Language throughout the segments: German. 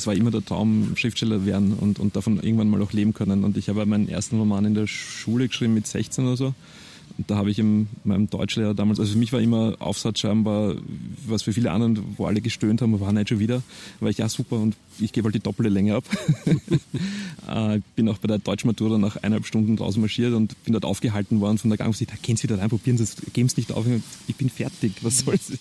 das war immer der Traum, Schriftsteller werden und, und davon irgendwann mal auch leben können. Und ich habe meinen ersten Roman in der Schule geschrieben mit 16 oder so. Und da habe ich in meinem Deutschlehrer damals, also für mich war immer Aufsatzschreiben war, was für viele anderen, wo alle gestöhnt haben, war nicht schon wieder, war ich ja super und ich gebe halt die doppelte Länge ab. äh, bin auch bei der Deutschmatura nach eineinhalb Stunden draußen marschiert und bin dort aufgehalten worden von der Gang. Ich dachte, gehen Sie wieder rein, probieren Sie es, geben Sie nicht auf, ich bin fertig, was soll's.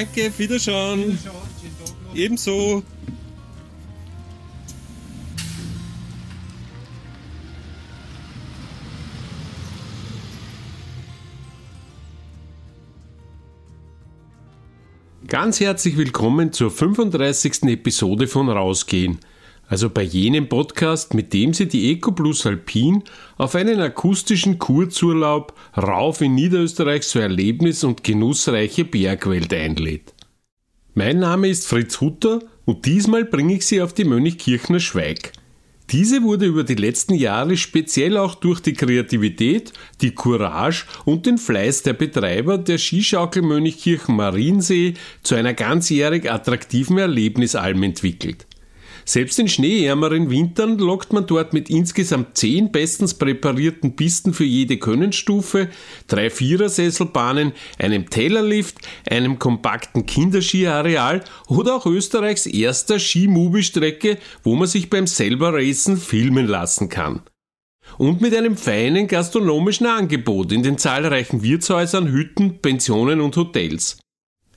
Danke, Wiederschauen. Ebenso. Ganz herzlich willkommen zur 35. Episode von Rausgehen also bei jenem Podcast, mit dem sie die EcoPlus Alpin auf einen akustischen Kurzurlaub rauf in Niederösterreich so erlebnis- und genussreiche Bergwelt einlädt. Mein Name ist Fritz Hutter und diesmal bringe ich Sie auf die Mönchkirchner Schweig. Diese wurde über die letzten Jahre speziell auch durch die Kreativität, die Courage und den Fleiß der Betreiber der Skischaukel Mönchkirchen Mariensee zu einer ganzjährig attraktiven Erlebnisalm entwickelt. Selbst in schneeärmeren Wintern lockt man dort mit insgesamt zehn bestens präparierten Pisten für jede Könnenstufe, drei Vierersesselbahnen, einem Tellerlift, einem kompakten Kinderskiareal oder auch Österreichs erster Skimubi-Strecke, wo man sich beim selber Racen filmen lassen kann. Und mit einem feinen gastronomischen Angebot in den zahlreichen Wirtshäusern, Hütten, Pensionen und Hotels.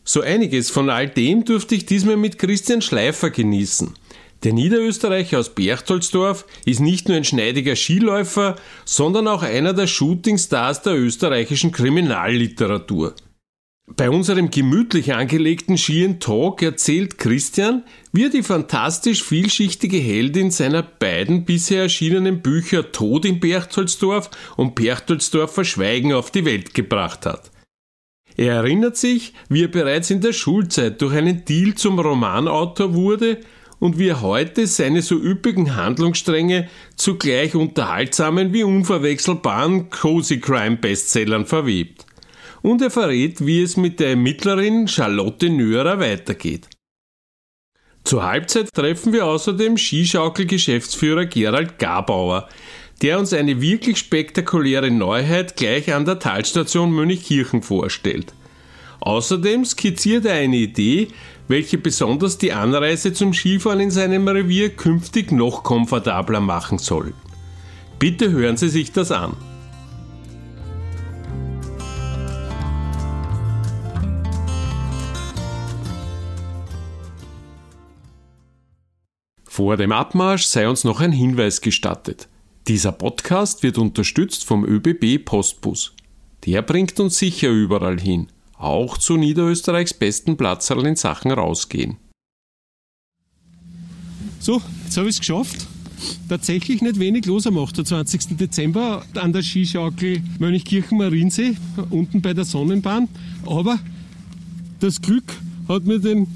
So einiges von all dem durfte ich diesmal mit Christian Schleifer genießen. Der Niederösterreicher aus Berchtoldsdorf ist nicht nur ein schneidiger Skiläufer, sondern auch einer der Shootingstars der österreichischen Kriminalliteratur. Bei unserem gemütlich angelegten Skien Talk erzählt Christian, wie er die fantastisch vielschichtige Heldin seiner beiden bisher erschienenen Bücher Tod in Berchtoldsdorf und Berchtoldsdorf Verschweigen auf die Welt gebracht hat. Er erinnert sich, wie er bereits in der Schulzeit durch einen Deal zum Romanautor wurde und wie er heute seine so üppigen Handlungsstränge zu gleich unterhaltsamen wie unverwechselbaren Cozy Crime Bestsellern verwebt. Und er verrät, wie es mit der Ermittlerin Charlotte Nörer weitergeht. Zur Halbzeit treffen wir außerdem Skischaukel-Geschäftsführer Gerald Gabauer, der uns eine wirklich spektakuläre Neuheit gleich an der Talstation Mönchkirchen vorstellt. Außerdem skizziert er eine Idee, welche besonders die Anreise zum Skifahren in seinem Revier künftig noch komfortabler machen soll. Bitte hören Sie sich das an. Vor dem Abmarsch sei uns noch ein Hinweis gestattet. Dieser Podcast wird unterstützt vom ÖBB Postbus. Der bringt uns sicher überall hin auch zu Niederösterreichs besten Platzerl in Sachen rausgehen. So, jetzt habe ich es geschafft. Tatsächlich nicht wenig los am 28. Dezember an der Skischaukel Mönchkirchen-Mariensee, unten bei der Sonnenbahn. Aber das Glück hat mir den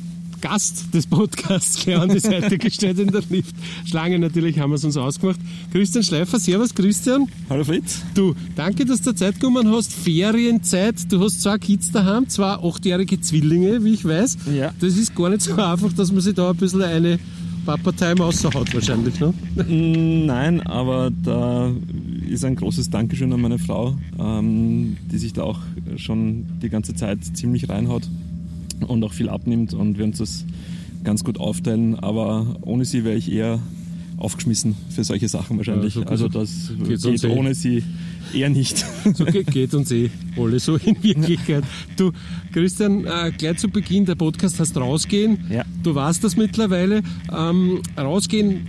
Gast des Podcasts gleich an die Seite gestellt in der Lift. Schlange natürlich haben wir es uns ausgemacht. Christian Schleifer, Servus Christian. Hallo Fritz. Du, danke, dass du Zeit genommen hast. Ferienzeit, du hast zwei Kids daheim, zwei achtjährige Zwillinge, wie ich weiß. Ja. Das ist gar nicht so einfach, dass man sich da ein bisschen eine Papa-Time außerhaut wahrscheinlich, ne? Mm, nein, aber da ist ein großes Dankeschön an meine Frau, ähm, die sich da auch schon die ganze Zeit ziemlich reinhaut und auch viel abnimmt und wir uns das ganz gut aufteilen. Aber ohne sie wäre ich eher aufgeschmissen für solche Sachen wahrscheinlich. Ja, so also das geht, eh. ohne sie eher nicht. So geht, geht uns eh alle so in Wirklichkeit. Du, Christian, äh, gleich zu Beginn, der Podcast heißt Rausgehen. Ja. Du weißt das mittlerweile. Ähm, rausgehen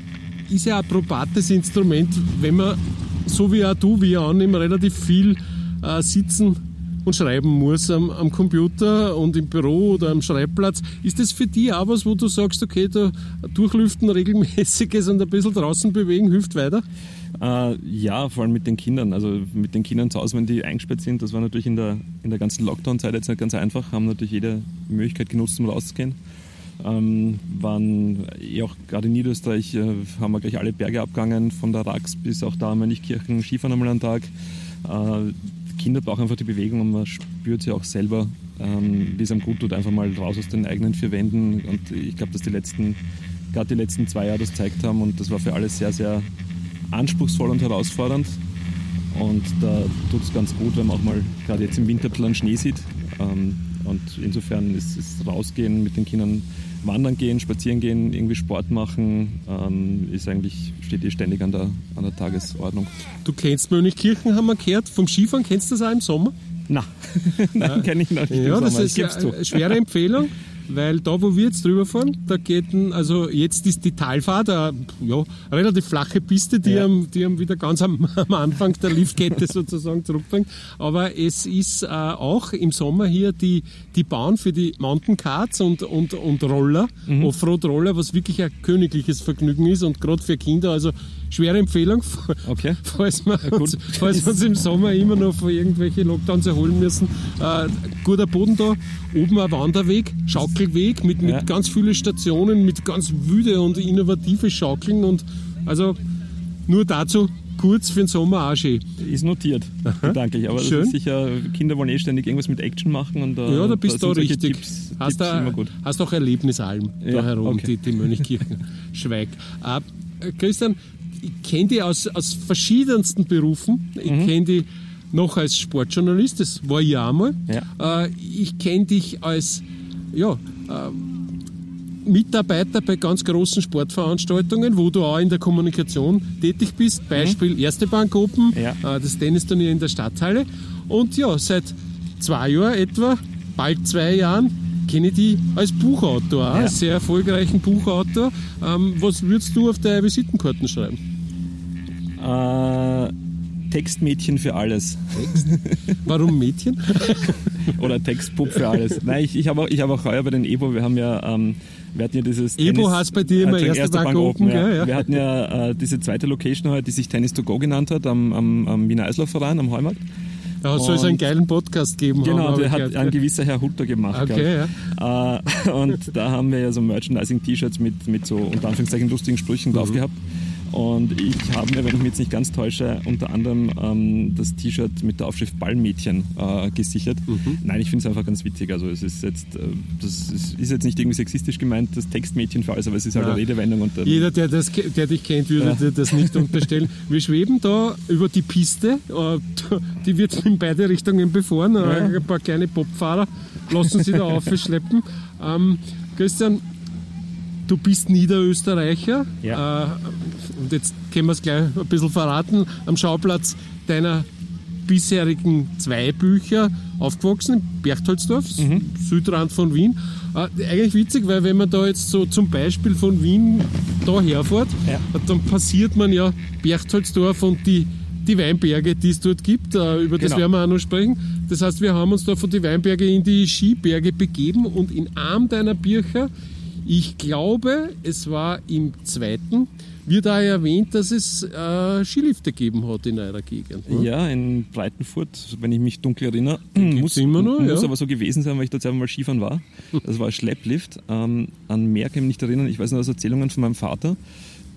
ist ja ein probates Instrument, wenn man, so wie auch du, wie auch annehmen, relativ viel äh, sitzen und schreiben muss am, am, Computer und im Büro oder am Schreibplatz. Ist das für dich auch was, wo du sagst, okay, da durchlüften regelmäßiges und ein bisschen draußen bewegen hilft weiter? Äh, ja, vor allem mit den Kindern. Also mit den Kindern zu Hause, wenn die eingesperrt sind, das war natürlich in der, in der ganzen Lockdown-Zeit jetzt nicht ganz einfach, haben natürlich jede Möglichkeit genutzt, um rauszugehen. Ähm, waren eh auch gerade in Niederösterreich äh, haben wir gleich alle Berge abgegangen, von der Rax bis auch da Mönchkirchen, Skifahren einmal am Tag. Äh, Kinder brauchen einfach die Bewegung und man spürt sie auch selber, ähm, wie es einem gut tut, einfach mal raus aus den eigenen vier Wänden. Und ich glaube, dass die letzten, gerade die letzten zwei Jahre das gezeigt haben und das war für alle sehr, sehr anspruchsvoll und herausfordernd. Und da tut es ganz gut, wenn man auch mal gerade jetzt im Winter ein bisschen Schnee sieht. Ähm, und insofern ist, ist rausgehen mit den Kindern wandern gehen, spazieren gehen, irgendwie Sport machen, ähm, ist eigentlich, steht hier ständig an der, an der Tagesordnung. Du kennst Mönchkirchen, haben wir gehört, vom Skifahren, kennst du das auch im Sommer? Na, Nein, kenne ich noch nicht. Ja, das ist eine schwere Empfehlung. weil da, wo wir jetzt drüber fahren, da geht ein, also jetzt ist die Talfahrt eine, ja, eine relativ flache Piste, die, ja. am, die am wieder ganz am, am Anfang der Liftkette sozusagen zurückbringt. Aber es ist äh, auch im Sommer hier die, die Bahn für die Mountain Carts und, und, und Roller, mhm. Offroad-Roller, was wirklich ein königliches Vergnügen ist und gerade für Kinder, also schwere Empfehlung, okay. falls, wir uns, falls wir uns im Sommer immer noch von irgendwelchen Lockdowns erholen müssen. Äh, guter Boden da, oben ein Wanderweg, Schaukelweg mit, mit ja. ganz vielen Stationen, mit ganz wüde und innovative Schaukeln und also nur dazu kurz für den Sommer auch schön. Ist notiert, gedanklich. Aber Schön. sicher, Kinder wollen eh ständig irgendwas mit Action machen. Und, ja, da bist du richtig. Tipps, hast, Tipps da, hast auch Erlebnisalm ja, da herum, okay. die, die Mönchkirchen. Schweig. Äh, Christian, ich kenne die aus, aus verschiedensten Berufen. Ich mhm. kenne die noch als Sportjournalist, das war ich auch mal. Ja. Äh, ich kenne dich als ja, äh, Mitarbeiter bei ganz großen Sportveranstaltungen, wo du auch in der Kommunikation tätig bist. Mhm. Beispiel mhm. Erste Bank Open, ja. äh, das Tennisturnier in der Stadthalle. Und ja, seit zwei Jahren etwa, bald zwei Jahren, kenne ich dich als Buchautor, ja. sehr erfolgreichen Buchautor. Ähm, was würdest du auf deine Visitenkarten schreiben? Äh, Textmädchen für alles. Text? Warum Mädchen? Oder Textbub für alles. Nein, ich, ich habe auch, hab auch heuer bei den EBO, wir haben ja, ähm, wir hatten ja dieses. EBO heißt bei dir immer äh, erste, erste Bank, Bank Open, Open ja. ja. Wir hatten ja äh, diese zweite Location heute, die sich Tennis to Go genannt hat, am, am, am Wiener Eislaufverein, am Heumarkt. Da soll es einen geilen Podcast geben. Genau, der hat ein gewisser Herr Hutter gemacht. Okay, ja. Äh, und da haben wir ja so Merchandising-T-Shirts mit, mit so unter Anführungszeichen lustigen Sprüchen drauf mhm. gehabt. Und ich habe mir, wenn ich mich jetzt nicht ganz täusche, unter anderem ähm, das T-Shirt mit der Aufschrift Ballmädchen äh, gesichert. Mhm. Nein, ich finde es einfach ganz witzig. Also es ist jetzt, äh, das ist, ist, jetzt nicht irgendwie sexistisch gemeint, das Textmädchen für alles, aber es ist halt ja. eine Redewendung. Und, ähm, Jeder, der, das, der dich kennt, würde ja. dir das nicht unterstellen. Wir schweben da über die Piste, äh, die wird in beide Richtungen befahren. Ja. Ein paar kleine Popfahrer lassen sie da aufschleppen. Ähm, Christian, du bist Niederösterreicher. Ja. Äh, und jetzt können wir es gleich ein bisschen verraten, am Schauplatz deiner bisherigen zwei Bücher aufgewachsen, in Berchtoldsdorf, mhm. Südrand von Wien. Äh, eigentlich witzig, weil wenn man da jetzt so zum Beispiel von Wien da herfährt, ja. dann passiert man ja Berchtoldsdorf und die, die Weinberge, die es dort gibt. Äh, über das genau. werden wir auch noch sprechen. Das heißt, wir haben uns da von den Weinberge in die Skiberge begeben und in einem deiner Bücher, ich glaube, es war im zweiten, wird da erwähnt, dass es äh, Skilifte gegeben hat in eurer Gegend. Ne? Ja, in Breitenfurt, wenn ich mich dunkel erinnere. muss, immer noch, muss ja. aber so gewesen sein, weil ich dort selber mal Skifahren war. Das war ein Schlepplift. Ähm, an mehr kann ich mich nicht erinnern. Ich weiß nur aus Erzählungen von meinem Vater,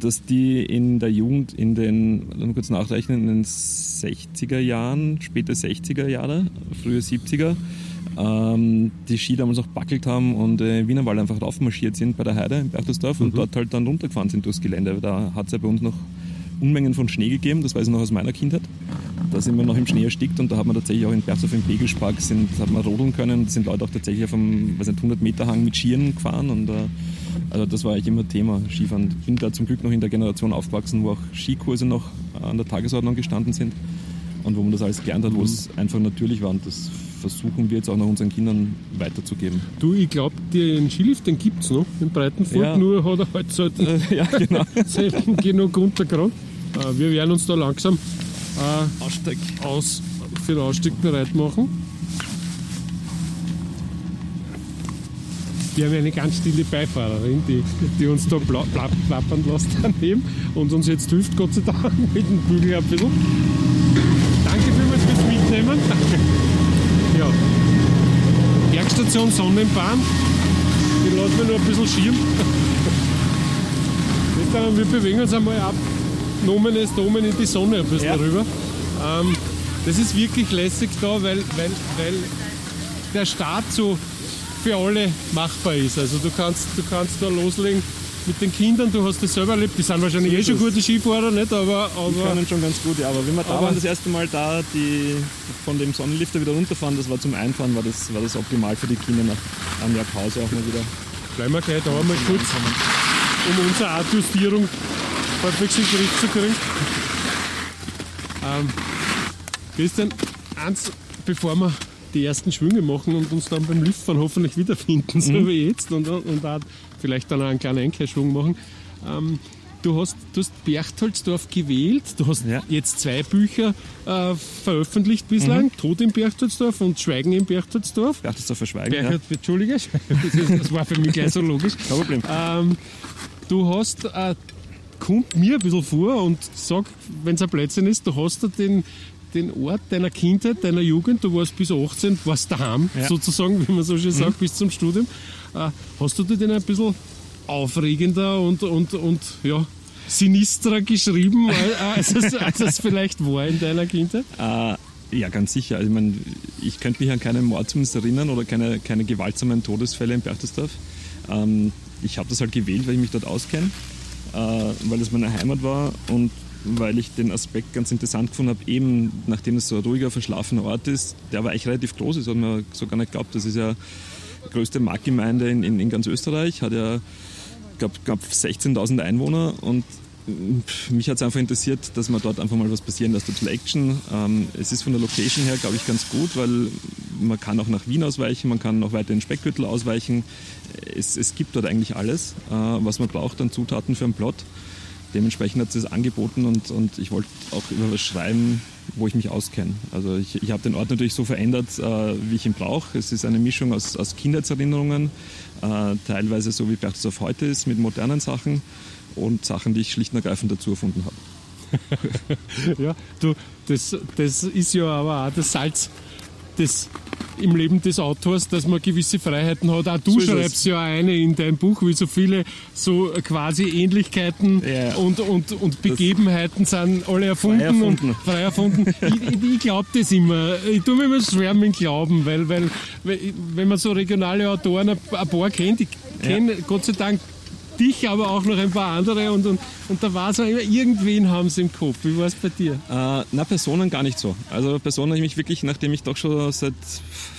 dass die in der Jugend in den, mal kurz nachrechnen, in den 60er Jahren, späte 60er Jahre, frühe 70er, ähm, die Ski damals auch backelt haben und äh, Wienerwald einfach raufmarschiert sind bei der Heide in Berchtesdorf mhm. und dort halt dann runtergefahren sind durchs Gelände. Da hat es ja bei uns noch Unmengen von Schnee gegeben, das weiß ich noch aus meiner Kindheit. Da sind wir noch im Schnee erstickt und da hat man tatsächlich auch in Berchtesdorf im Pegelspark sind, hat man rodeln können. Da sind Leute auch tatsächlich auf einem weiß nicht, 100 Meter Hang mit Skiern gefahren und äh, also das war eigentlich immer Thema, Skifahren. Ich bin da zum Glück noch in der Generation aufgewachsen, wo auch Skikurse noch an der Tagesordnung gestanden sind und wo man das alles gelernt hat, wo es einfach natürlich war und das versuchen wir jetzt auch noch unseren Kindern weiterzugeben. Du, ich glaube, den Skilift, den gibt es noch in Breitenfurt, ja. nur hat er halt äh, ja, genau. selten genug Untergrund. Äh, wir werden uns da langsam äh, Ausstieg. Aus, für den Ausstieg bereit machen. Wir haben eine ganz stille Beifahrerin, die, die uns da pla pla plappern lässt daneben und uns jetzt hilft, Gott sei Dank, mit dem Bügel ein bisschen. Danke vielmals fürs Mitnehmen. Ja. Bergstation Sonnenbahn. Die lassen wir nur ein bisschen schirm. Wir bewegen uns einmal ab. Nomenes Domen in die Sonne ein bisschen Ja. rüber. Ähm, das ist wirklich lässig da, weil, weil, weil der Start so für alle machbar ist. Also du kannst, du kannst da loslegen mit den Kindern, du hast das selber erlebt, die sind wahrscheinlich So eh ist schon gute Skifahrer, nicht? Aber, Die aber können schon ganz gut, ja. Aber wenn wir da waren, das erste Mal da, die von dem Sonnenlifter wieder runterfahren, das war zum Einfahren, war das, war das optimal für die Kinder nach einem Jahr Pause auch mal wieder. bleiben wir gleich da mal kurz, um unsere Artjustierung halbwegs in den Griff zu kriegen. Ähm, Christian, eins, bevor wir die ersten Schwünge machen und uns dann beim Liftfahren hoffentlich wiederfinden, so wie jetzt, und, und auch vielleicht dann auch einen kleinen Einkehrschwung machen. Ähm, du, hast, du hast Berchtoldsdorf gewählt, du hast Ja. jetzt zwei Bücher äh, veröffentlicht bislang, Tod im Berchtoldsdorf und Schweigen im Berchtoldsdorf. Berchtesdorf verschweigen. Ja. Berchert, Entschuldige, das, ist- das war für mich gleich so logisch. Kein Problem. Ähm, du hast, äh, kommt mir ein bisschen vor und sag, wenn es ein Plätzchen ist, du hast da den, den Ort deiner Kindheit, deiner Jugend, du warst bis 18, warst daheim, Ja. sozusagen, wie man so schön sagt, bis zum Studium. Äh, hast du dir den ein bisschen aufregender und, und, und ja, sinistrer geschrieben, als, es, als es vielleicht war in deiner Kindheit? Äh, ja, ganz sicher. Also, ich, mein, ich könnte mich an keinen Mord zumindest erinnern oder keine, keine gewaltsamen Todesfälle in Berchtesdorf. Ähm, ich habe das halt gewählt, weil ich mich dort auskenne, weil es meine Heimat war und weil ich den Aspekt ganz interessant gefunden habe, eben nachdem es so ein ruhiger, verschlafener Ort ist, der aber eigentlich relativ groß ist, hat man so gar nicht geglaubt. Das ist ja die größte Marktgemeinde in, in, in ganz Österreich, hat ja gab, gab 16.000 Einwohner und mich hat es einfach interessiert, dass man dort einfach mal was passieren lässt, ein bisschen Action. Ähm, es ist von der Location her, glaube ich, ganz gut, weil man kann auch nach Wien ausweichen, man kann noch weiter in Speckgürtel ausweichen. Es, es gibt dort eigentlich alles, äh, was man braucht an Zutaten für einen Plot. Dementsprechend hat sie es angeboten und, und ich wollte auch über was schreiben, wo ich mich auskenne. Also ich, ich habe den Ort natürlich so verändert, äh, wie ich ihn brauche. Es ist eine Mischung aus, aus Kindheitserinnerungen, äh, teilweise so wie Berchtesdorf heute ist, mit modernen Sachen und Sachen, die ich schlicht und ergreifend dazu erfunden habe. Ja, du, das, das ist ja aber auch das Salz des, im Leben des Autors, dass man gewisse Freiheiten hat. Auch du So schreibst ja eine in deinem Buch, wie so viele so quasi Ähnlichkeiten Ja. und, und, und Begebenheiten sind alle erfunden, Frei erfunden. und frei erfunden. ich ich, glaube das immer. Ich tue mir immer schwer mit dem Glauben, weil, weil, wenn man so regionale Autoren ein, ein paar kennt, ich kenne Gott sei Dank dich, aber auch noch ein paar andere und, und, und da war es immer, irgendwen haben sie im Kopf. Wie war es bei dir? Äh, na, Personen gar nicht so. Also Personen, ich mich wirklich, nachdem ich doch schon seit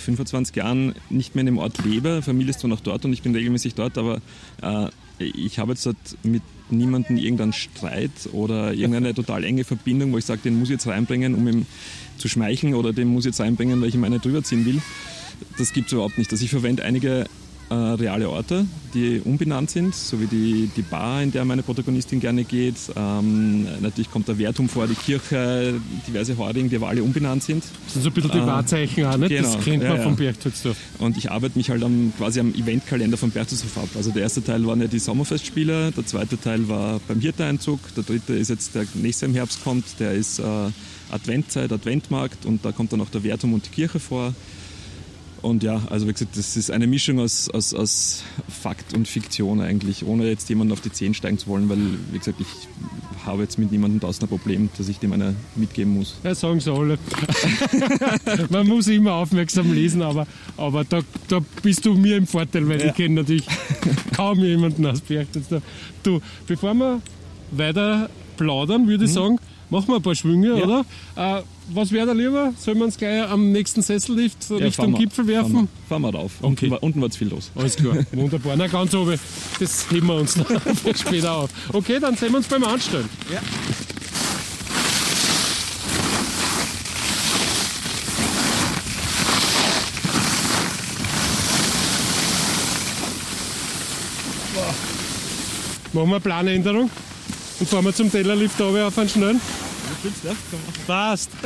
25 Jahren nicht mehr in dem Ort lebe, Familie ist zwar noch dort und ich bin regelmäßig dort, aber äh, ich habe jetzt dort mit niemandem irgendeinen Streit oder irgendeine total enge Verbindung, wo ich sage, den muss ich jetzt reinbringen, um ihm zu schmeicheln oder den muss ich jetzt reinbringen, weil ich ihm eine drüber ziehen will. Das gibt es überhaupt nicht. Also ich verwende einige äh, reale Orte, die umbenannt sind, so wie die, die Bar, in der meine Protagonistin gerne geht. Ähm, natürlich kommt der Wehrturm vor, die Kirche, diverse Hording, die aber alle umbenannt sind. Das sind so ein bisschen die Ah, Wahrzeichen auch, nicht? genau, Das kennt ja, man ja. vom Berchtoldsdorf. Und ich arbeite mich halt am, quasi am Eventkalender von Berchtesgaden ab. Also der erste Teil waren ja die Sommerfestspiele, der zweite Teil war beim Hirteeinzug, der dritte ist jetzt der nächste im Herbst kommt, der ist äh, Adventzeit, Adventmarkt und da kommt dann auch der Wehrturm und die Kirche vor. Und ja, also wie gesagt, das ist eine Mischung aus, aus, aus Fakt und Fiktion eigentlich, ohne jetzt jemanden auf die Zehen steigen zu wollen, weil, wie gesagt, ich habe jetzt mit niemandem draußen ein Problem, dass ich dem eine mitgeben muss. Ja, sagen sie alle. Man muss immer aufmerksam lesen, aber, aber da, da bist du mir im Vorteil, weil Ja. ich kenne natürlich kaum jemanden aus Berchtesgaden. Du, bevor wir weiter plaudern, würde ich sagen, machen wir ein paar Schwünge. Ja. oder? Äh, was wäre da lieber? Sollen wir uns gleich am nächsten Sessellift Ja, Richtung Gipfel werfen? Fahren wir, fahren wir rauf. Okay. Unten, unten war zu viel los. Alles klar, wunderbar. Na ganz oben, das heben wir uns noch später auf. Okay, dann sehen wir uns beim Anstellen. Ja. Machen wir eine Planänderung und fahren wir zum Tellerlift runter auf einen schnellen. Passt.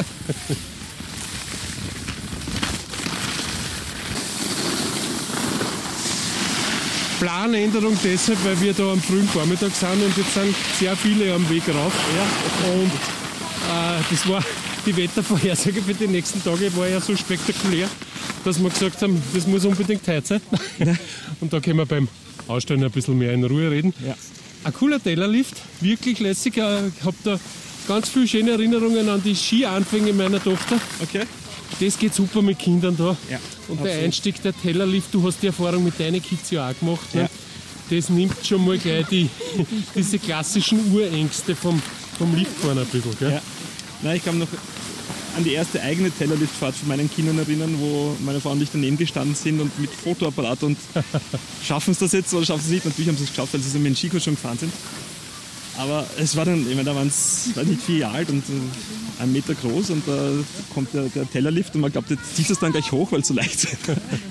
Planänderung deshalb, weil wir da am frühen Vormittag sind und jetzt sind sehr viele am Weg rauf. Ja. Und äh, das war die Wettervorhersage für die nächsten Tage war ja so spektakulär, dass wir gesagt haben, das muss unbedingt heute sein. und da können wir beim Ausstellen ein bisschen mehr in Ruhe reden. Ja. Ein cooler Tellerlift, wirklich lässig. Äh, Ich habe da ganz viele schöne Erinnerungen an die Skianfänge meiner Tochter. Okay. Das geht super mit Kindern da. Ja, Und der absolut. Einstieg, der Tellerlift, du hast die Erfahrung mit deinen Kids ja auch gemacht. Ne? Ja. Das nimmt schon mal gleich die, diese klassischen Urängste vom, vom Liftfahren ein bisschen. Gell? Ja. Nein, ich kann mich noch an die erste eigene Tellerliftfahrt von meinen Kindern erinnern, wo meine Frau und ich daneben gestanden sind und mit Fotoapparat und schaffen es das jetzt oder schaffen sie es nicht? Natürlich haben sie es geschafft, weil sie so mit dem Skikurs schon gefahren sind. Aber es war dann, ich meine, da waren es nicht vier Jahre alt und äh, ein Meter groß und da kommt der, der Tellerlift und man glaubt, jetzt zieht es dann gleich hoch, weil es so leicht ist.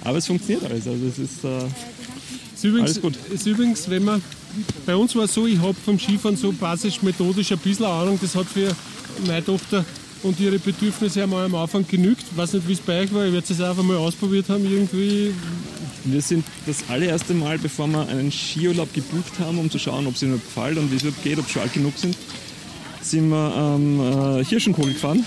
Aber es funktioniert alles. Also es ist, äh, Ist übrigens, Alles gut. Ist übrigens, wenn man, bei uns war es so, ich habe vom Skifahren so basisch methodisch ein bisschen Ahnung, das hat für meine Tochter und ihre Bedürfnisse einmal am Anfang genügt. Ich weiß nicht, wie es bei euch war, ich werde es auch einmal ausprobiert haben, irgendwie. Wir sind das allererste Mal, bevor wir einen Skiurlaub gebucht haben, um zu schauen, ob es ihnen gefällt und wie es überhaupt geht, ob sie alt genug sind, sind wir am äh, Hirschenkogel gefahren.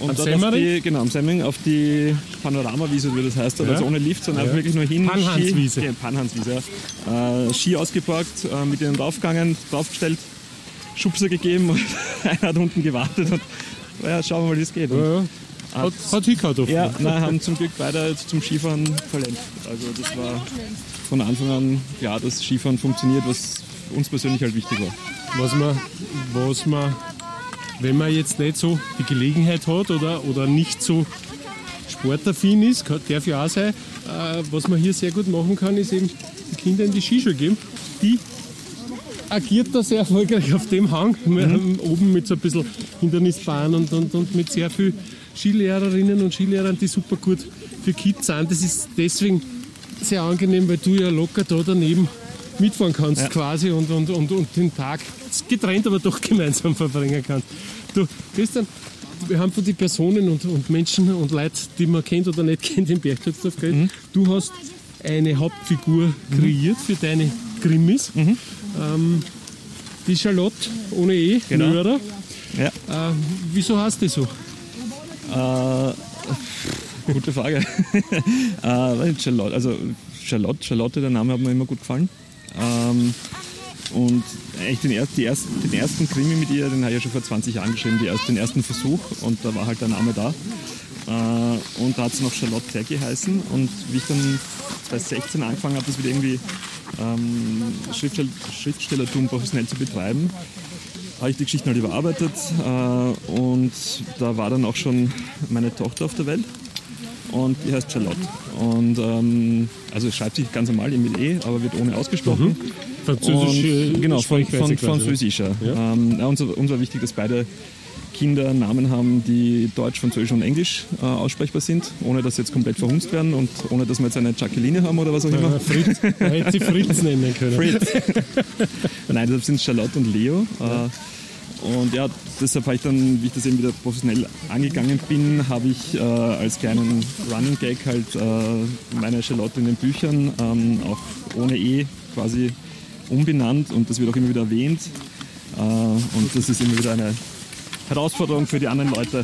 Und Am dort auf die, genau, am Semmering auf die Panoramawiese, wie das heißt, Ja. also ohne Lift, sondern Ja. einfach wirklich nur hin. Panhanswiese. Ski, ja, Panhanswiese, ja. Äh, Ski ausgeparkt, äh, mit ihnen draufgegangen, draufgestellt, Schubser gegeben und einer hat unten gewartet und ja, schauen wir mal, wie es geht. Ja. Hat, hat hingehauen offen. ja, nein, haben zum Glück beide zum Skifahren verlernt. Also das war von Anfang an klar, dass Skifahren funktioniert, was uns persönlich halt wichtig war. Was man, was man, wenn man jetzt nicht so die Gelegenheit hat oder, oder nicht so sportaffin ist, kann, darf ja auch sein, äh, was man hier sehr gut machen kann, ist eben die Kinder in die Skischule geben. Die agiert da sehr erfolgreich auf dem Hang, Mhm. oben mit so ein bisschen Hindernisbahn und, und, und mit sehr viel Skilehrerinnen und Skilehrern, die super gut für Kids sind. Das ist deswegen sehr angenehm, weil du ja locker da daneben mitfahren kannst Ja. quasi und, und, und, und den Tag getrennt, aber doch gemeinsam verbringen kannst. Du, Christian, wir haben von den Personen und, und Menschen und Leute, die man kennt oder nicht kennt, im Bergschutzdorf geredet. Mhm. Du hast eine Hauptfigur kreiert für deine Krimis. Mhm. Ähm, die Charlotte ohne E, Genau. Nörer. Ja, Äh, wieso heißt die so? Äh, gute Frage. äh, Charlotte, also Charlotte, Charlotte, der Name hat mir immer gut gefallen. Ähm, und echt den, erst, ersten, den ersten Krimi mit ihr, den habe ich ja schon vor 20 Jahren geschrieben, die erst, den ersten Versuch und da war halt der Name da. Äh, und da hat es noch Charlotte Zerg geheißen und wie ich dann 2016 angefangen habe, das wieder irgendwie ähm, Schriftstell Schriftstellertum professionell zu betreiben, habe ich die Geschichten halt überarbeitet äh, und da war dann auch schon meine Tochter auf der Welt und die heißt Charlotte. Und ähm, also schreibt sich ganz normal mit E, aber wird ohne ausgesprochen. Französische Und, genau, von, von quasi. Französischer. Ja. Ähm, ja, uns, uns war wichtig, dass beide Kinder Namen haben, die Deutsch, Französisch und Englisch äh, aussprechbar sind, ohne dass sie jetzt komplett verhunzt werden und ohne dass wir jetzt eine Jacqueline haben oder was auch immer. Fritz, man hätte sie Fritz nennen können. Fritz. Nein, deshalb sind es Charlotte und Leo. Äh, und ja, deshalb habe ich dann, wie ich das eben wieder professionell angegangen bin, habe ich äh, als kleinen Running Gag halt äh, meine Charlotte in den Büchern ähm, auch ohne E quasi umbenannt und das wird auch immer wieder erwähnt. Äh, und das ist immer wieder eine Herausforderung für die anderen Leute.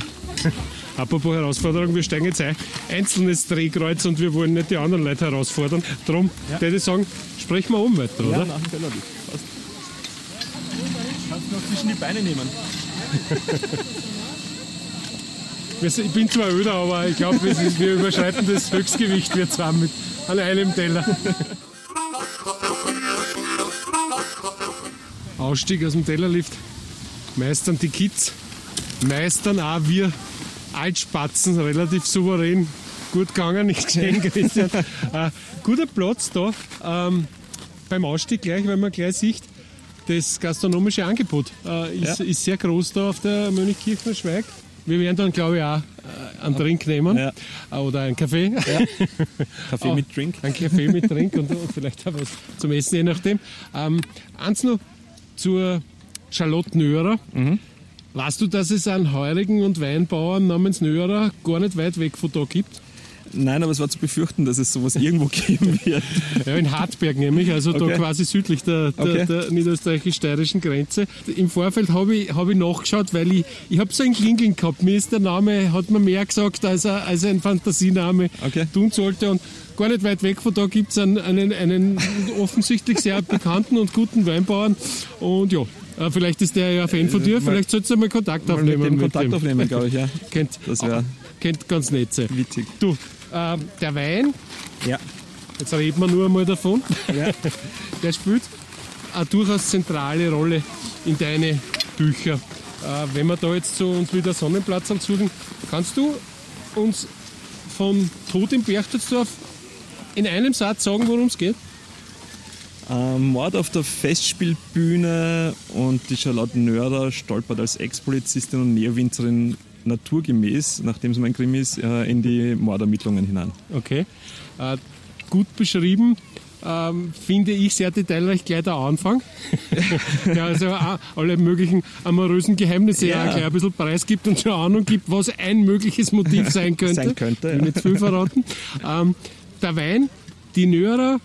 Apropos Herausforderung, wir steigen jetzt ein. Einzelnes Drehkreuz und wir wollen nicht die anderen Leute herausfordern. Darum würde ich sagen, sprechen wir um weiter, oder? Tellerlift. Passt. Kannst du noch zwischen die Beine nehmen. Ich bin zwar öder, aber ich glaube, wir überschreiten das Höchstgewicht, wir zwei mit an einem Teller. Ausstieg aus dem Tellerlift. Meistern die Kids, meistern auch wir Altspatzen relativ souverän. Gut gegangen, nicht gesehen, Christian. äh, guter Platz da ähm, beim Ausstieg gleich, weil man gleich sieht, das gastronomische Angebot äh, ist, Ja. ist sehr groß da auf der Mönchkirchner Schweig. Wir werden dann, glaube ich, auch äh, einen Drink nehmen Ja. äh, oder einen Kaffee. Kaffee Ah, mit Drink. Ein Kaffee mit Trink und, und vielleicht auch was zum Essen, je nachdem. Ähm, eins noch zur Charlotte Nörer. Mhm. Weißt du, dass es einen Heurigen und Weinbauer namens Nörer gar nicht weit weg von da gibt? Nein, aber es war zu befürchten, dass es sowas irgendwo geben wird. Ja, in Hartberg nämlich, also okay. da quasi südlich der, der, okay. der niederösterreichisch-steirischen Grenze. Im Vorfeld habe ich, hab ich nachgeschaut, weil ich, ich habe so ein Klingeln gehabt. Mir ist der Name, hat man mehr gesagt, als, er, als ein Fantasiename okay. tun sollte. Und gar nicht weit weg von da gibt es einen, einen, einen offensichtlich sehr bekannten und guten Weinbauern. Und ja, äh, vielleicht ist der ja Fan von dir, vielleicht sollst du mal Kontakt aufnehmen. Mit dem Kontakt dem. aufnehmen, glaube ich, ja. Kennt, das wäre kennt ganz nett sein. Witzig. Du, äh, der Wein, ja. jetzt reden wir nur einmal davon, ja. der spielt eine durchaus zentrale Rolle in deine Bücher. Äh, wenn wir da jetzt so uns wieder Sonnenplatz ansuchen, kannst du uns von Tod im Berchtesdorf in einem Satz sagen, worum es geht? Ähm, Mord auf der Festspielbühne und die Charlotte Nörder stolpert als Ex-Polizistin und Neowinzerin naturgemäß, nachdem es mein Krimi ist, äh, in die Mordermittlungen hinein. Okay. Äh, gut beschrieben. Ähm, finde ich sehr detailreich gleich der Anfang. der also alle möglichen amorösen Geheimnisse ja. gleich ein bisschen preisgibt und schon Ahnung gibt, was ein mögliches Motiv sein könnte. sein könnte. Ja. Nicht viel verraten. Ähm, der Wein, die Nörer,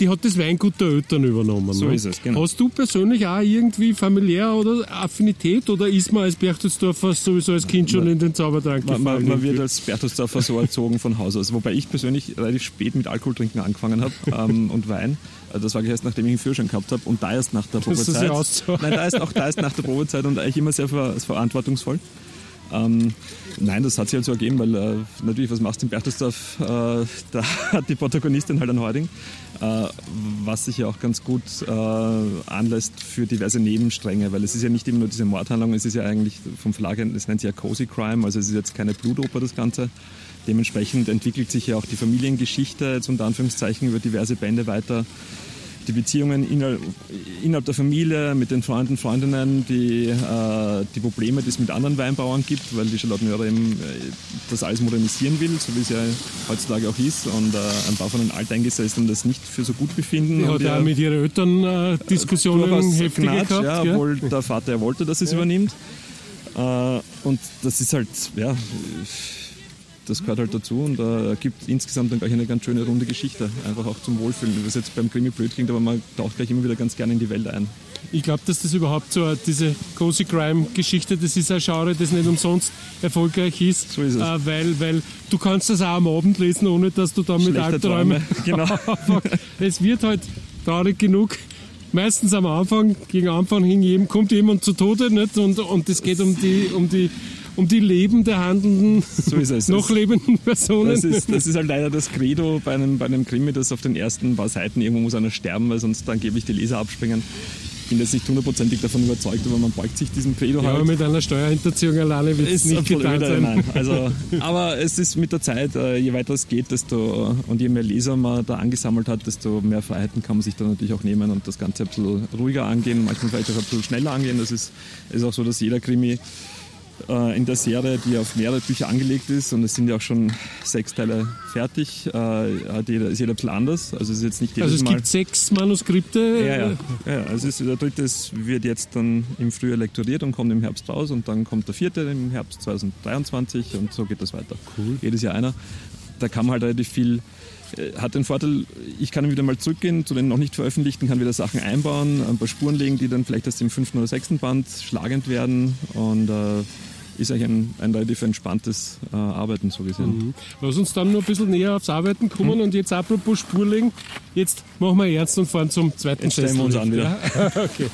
die hat das Weingut der Eltern übernommen. So ne? ist es, genau. Hast du persönlich auch irgendwie familiär oder Affinität oder ist man als Berchtesdorfer sowieso als Kind schon in den Zaubertrank gefallen? Man, man wird als Berchtesdorfer so erzogen von Haus aus. Wobei ich persönlich relativ spät mit Alkohol trinken angefangen habe ähm, und Wein. Das war erst nachdem ich einen Führerschein gehabt habe und da erst nach der Probezeit. Nein, da ist auch da erst nach der Probezeit und eigentlich immer sehr verantwortungsvoll. Ähm, nein, das hat sich halt so ergeben, weil äh, natürlich, was machst du in Berchtesdorf? Äh, da hat die Protagonistin halt ein Hording, äh, was sich ja auch ganz gut äh, anlässt für diverse Nebenstränge, weil es ist ja nicht immer nur diese Mordhandlung, es ist ja eigentlich vom Verlag, es nennt sich ja Cozy Crime, also es ist jetzt keine Blutoper, das Ganze. Dementsprechend entwickelt sich ja auch die Familiengeschichte jetzt unter Anführungszeichen über diverse Bände weiter die Beziehungen innerhalb der Familie, mit den Freunden, Freundinnen, die, äh, die Probleme, die es mit anderen Weinbauern gibt, weil die Charlotte Möhrer eben äh, das alles modernisieren will, so wie es ja heutzutage auch ist. Und äh, ein paar von den Alteingesessenen das nicht für so gut befinden. Die hat ja mit ihren Eltern äh, Diskussionen heftig gehabt. Ja, obwohl der Vater ja wollte, dass es ja. übernimmt. Äh, und das ist halt, ja das gehört halt dazu und äh, gibt insgesamt dann gleich eine ganz schöne runde Geschichte, einfach auch zum Wohlfühlen. Was jetzt beim Krimi blöd klingt, aber man taucht gleich immer wieder ganz gerne in die Welt ein. Ich glaube, dass das überhaupt so diese Cozy Crime Geschichte, das ist ein Genre, das nicht umsonst erfolgreich ist. So ist es. Äh, weil, weil du kannst das auch am Abend lesen, ohne dass du da mit Albträumen... Genau. es wird halt traurig genug meistens am Anfang, gegen Anfang hin jedem, kommt jemand zu Tode nicht? Und, und es geht um die, um die um die Leben der handelnden, so noch lebenden Personen. Das ist, das ist halt leider das Credo bei einem, bei einem Krimi, dass auf den ersten paar Seiten irgendwo muss einer sterben, weil sonst angeblich die Leser abspringen. Ich bin jetzt nicht hundertprozentig davon überzeugt, aber man beugt sich diesem Credo ja, halt. Aber mit einer Steuerhinterziehung alleine wird es nicht getan sein. Nein. Also, aber es ist mit der Zeit, äh, je weiter es geht, desto und je mehr Leser man da angesammelt hat, desto mehr Freiheiten kann man sich da natürlich auch nehmen und das Ganze ein bisschen ruhiger angehen, manchmal vielleicht auch ein bisschen schneller angehen. Das ist, ist auch so, dass jeder Krimi äh, in der Serie, die auf mehrere Bücher angelegt ist und es sind ja auch schon sechs Teile fertig, äh, hat jeder, ist jeder ein bisschen anders. Also es ist jetzt nicht Also es Mal gibt sechs Manuskripte? Ja, ja. ja also ist, der dritte wird jetzt dann im Frühjahr lektoriert und kommt im Herbst raus und dann kommt der vierte im Herbst 2023 und so geht das weiter. Cool. Jedes Jahr einer. Da kann man halt relativ viel hat den Vorteil, ich kann wieder mal zurückgehen zu den noch nicht veröffentlichten, kann wieder Sachen einbauen, ein paar Spuren legen, die dann vielleicht erst im fünften oder sechsten Band schlagend werden und äh, ist eigentlich ein, ein relativ entspanntes äh, Arbeiten so gesehen. Mhm. Lass uns dann noch ein bisschen näher aufs Arbeiten kommen mhm. und jetzt apropos Spurlegen, jetzt machen wir ernst und fahren zum zweiten Jetzt stellen wir uns an wieder. Ja? okay.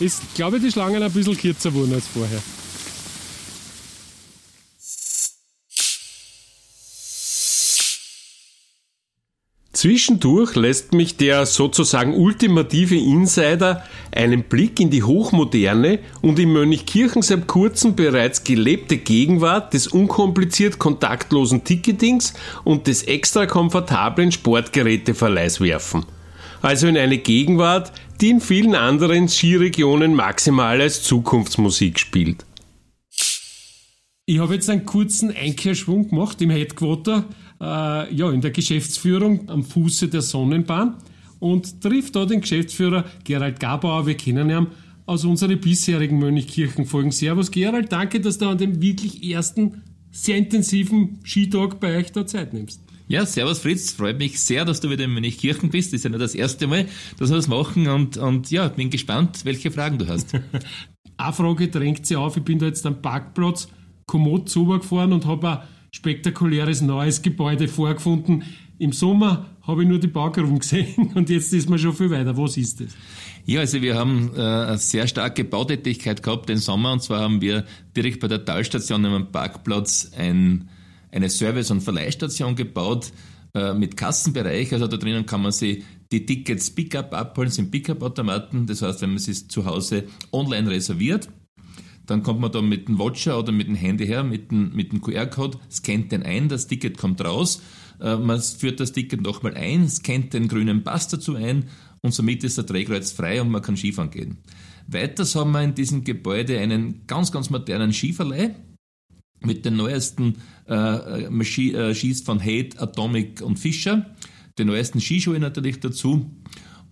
Ist, glaube ich, die Schlangen ein bisschen kürzer geworden als vorher. Zwischendurch lässt mich der sozusagen ultimative Insider einen Blick in die hochmoderne und in Mönchkirchen seit kurzem bereits gelebte Gegenwart des unkompliziert kontaktlosen Ticketings und des extra komfortablen Sportgeräteverleihs werfen. Also in eine Gegenwart, die in vielen anderen Skiregionen maximal als Zukunftsmusik spielt. Ich habe jetzt einen kurzen Einkehrschwung gemacht im Headquarter äh, ja, in der Geschäftsführung am Fuße der Sonnenbahn und trifft da den Geschäftsführer Gerald Gabauer. Wir kennen ihn aus unseren bisherigen Mönchkirchenfolgen. Servus Gerald, danke, dass du an dem wirklich ersten, sehr intensiven Skitag bei euch da Zeit nimmst. Ja, servus Fritz, freut mich sehr, dass du wieder in Münchkirchen bist. Das ist ja nicht das erste Mal, dass wir das machen und, und ja, bin gespannt, welche Fragen du hast. Eine Frage drängt sich auf, ich bin da jetzt am Parkplatz Komoot gefahren und habe ein spektakuläres neues Gebäude vorgefunden. Im Sommer habe ich nur die Baugrund gesehen und jetzt ist man schon viel weiter. Was ist das? Ja, also wir haben äh, eine sehr starke Bautätigkeit gehabt den Sommer und zwar haben wir direkt bei der Talstation am Parkplatz ein, eine Service- und Verleihstation gebaut äh, mit Kassenbereich. Also da drinnen kann man sich die Tickets Pickup abholen, sind Pickup-Automaten. Das heißt, wenn man sie zu Hause online reserviert, dann kommt man da mit dem Watcher oder mit dem Handy her, mit dem, mit dem QR-Code, scannt den ein, das Ticket kommt raus, äh, man führt das Ticket nochmal ein, scannt den grünen Pass dazu ein und somit ist der jetzt frei und man kann Skifahren gehen. Weiters haben wir in diesem Gebäude einen ganz, ganz modernen Skiverleih mit den neuesten äh, äh Skis von Hate, Atomic und Fischer, den neuesten Skischuhe natürlich dazu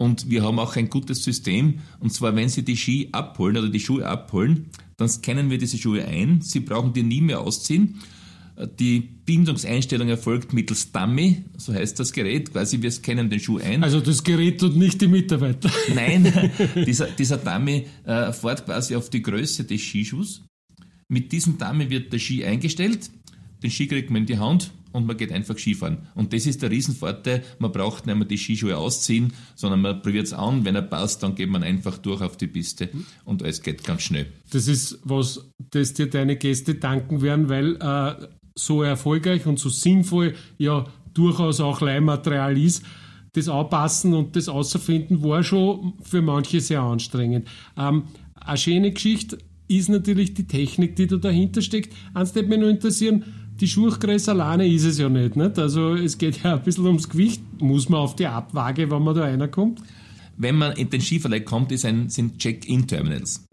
und wir haben auch ein gutes System. Und zwar, wenn Sie die Ski abholen oder die Schuhe abholen, dann scannen wir diese Schuhe ein. Sie brauchen die nie mehr ausziehen. Die Bindungseinstellung erfolgt mittels Dummy, so heißt das Gerät. Quasi wir scannen den Schuh ein. Also das Gerät tut nicht die Mitarbeiter. Nein, dieser, dieser Dummy äh, fährt quasi auf die Größe des Skischuhs. Mit diesem Dummy wird der Ski eingestellt. Den Ski kriegt man in die Hand und man geht einfach Skifahren. Und das ist der Riesenvorteil. Man braucht nicht mehr die Skischuhe ausziehen, sondern man probiert es an. Wenn er passt, dann geht man einfach durch auf die Piste und alles geht ganz schnell. Das ist was, das dir deine Gäste danken werden, weil äh, so erfolgreich und so sinnvoll ja durchaus auch Leihmaterial ist. Das Anpassen und das Außerfinden war schon für manche sehr anstrengend. Ähm, eine schöne Geschichte ist natürlich die Technik, die da dahinter steckt. Eins würde mich nur interessieren, die Schuhgröße alleine ist es ja nicht, nicht. Also es geht ja ein bisschen ums Gewicht. Muss man auf die Abwaage, wenn man da reinkommt? Wenn man in den Skiverleih kommt, ein, sind Check-in-Terminals.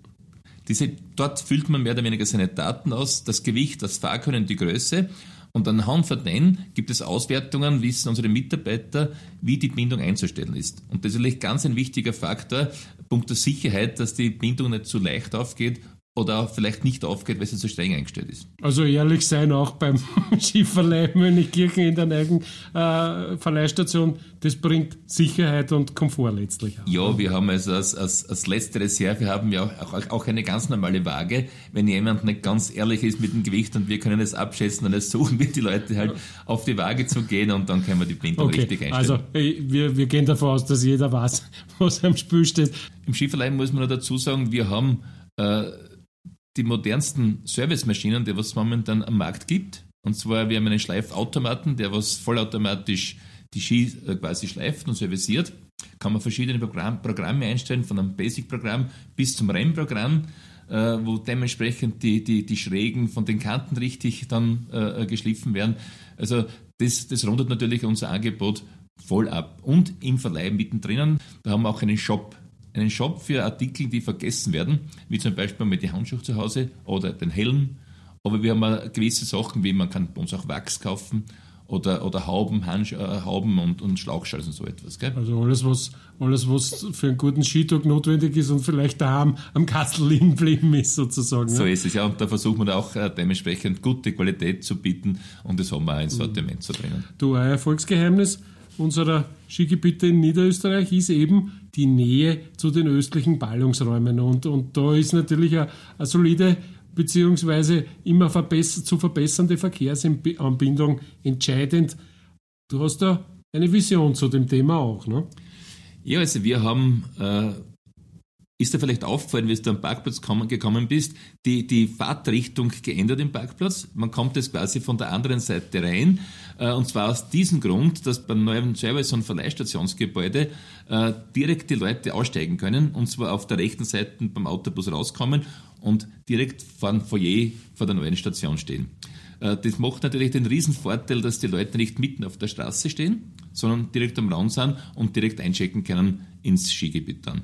Diese, dort füllt man mehr oder weniger seine Daten aus, das Gewicht, das Fahrkönnen, die Größe. Und anhand von denen gibt es Auswertungen, wissen unsere Mitarbeiter, wie die Bindung einzustellen ist. Und das ist natürlich ganz ein wichtiger Faktor, Punkt der Sicherheit, dass die Bindung nicht zu leicht aufgeht oder vielleicht nicht aufgeht, weil sie zu streng eingestellt ist. Also ehrlich sein auch beim Skiverleih Mönchkirchen in der neuen äh, Verleihstation, das bringt Sicherheit und Komfort letztlich auch. Ja, wir haben also als, als, als letzte Reserve haben wir auch, auch, auch, eine ganz normale Waage. Wenn jemand nicht ganz ehrlich ist mit dem Gewicht und wir können es abschätzen, dann suchen wir die Leute halt auf die Waage zu gehen und dann können wir die Bindung okay. richtig einstellen. Also wir, wir gehen davon aus, dass jeder weiß, was am Spiel steht. Im Skiverleih muss man noch dazu sagen, wir haben äh, die modernsten Servicemaschinen, die was momentan am Markt gibt. Und zwar, wir haben einen Schleifautomaten, der was vollautomatisch die Ski äh, quasi schleift und serviciert. Kann man verschiedene Programm, Programme einstellen, von einem Basic-Programm bis zum Rennprogramm, äh, wo dementsprechend die, die, die Schrägen von den Kanten richtig dann äh, geschliffen werden. Also das, das rundet natürlich unser Angebot voll ab. Und im Verleih mittendrin, da haben wir auch einen Shop einen Shop für Artikel, die vergessen werden, wie zum Beispiel mit die Handschuhe zu Hause oder den Helm. Aber wir haben auch gewisse Sachen, wie man kann bei uns auch Wachs kaufen oder, oder Hauben, Handsch äh, Hauben und, und Schlauchschals und so etwas. Gell? Also alles was, alles, was für einen guten Skitag notwendig ist und vielleicht daheim am Kastel liegen geblieben ist, sozusagen. So ja. ist es, ja. Und da versuchen wir auch äh, dementsprechend gute Qualität zu bieten und das haben wir auch ein Sortiment zu drinnen. Du, ein Erfolgsgeheimnis unserer Skigebiete in Niederösterreich ist eben die Nähe zu den östlichen Ballungsräumen. Und, und da ist natürlich eine, eine solide beziehungsweise immer verbess zu verbessernde Verkehrsanbindung entscheidend. Du hast da eine Vision zu dem Thema auch, ne? Ja, also wir haben äh, ist dir vielleicht aufgefallen, wie du am Parkplatz gekommen bist, die, die Fahrtrichtung geändert im Parkplatz? Man kommt jetzt quasi von der anderen Seite rein. Äh, und zwar aus diesem Grund, dass beim neuen Service- und Verleihstationsgebäude äh, direkt die Leute aussteigen können. Und zwar auf der rechten Seite beim Autobus rauskommen und direkt vor dem Foyer vor der neuen Station stehen. Äh, das macht natürlich den Riesenvorteil, dass die Leute nicht mitten auf der Straße stehen, sondern direkt am Raum sind und direkt einchecken können ins Skigebiet dann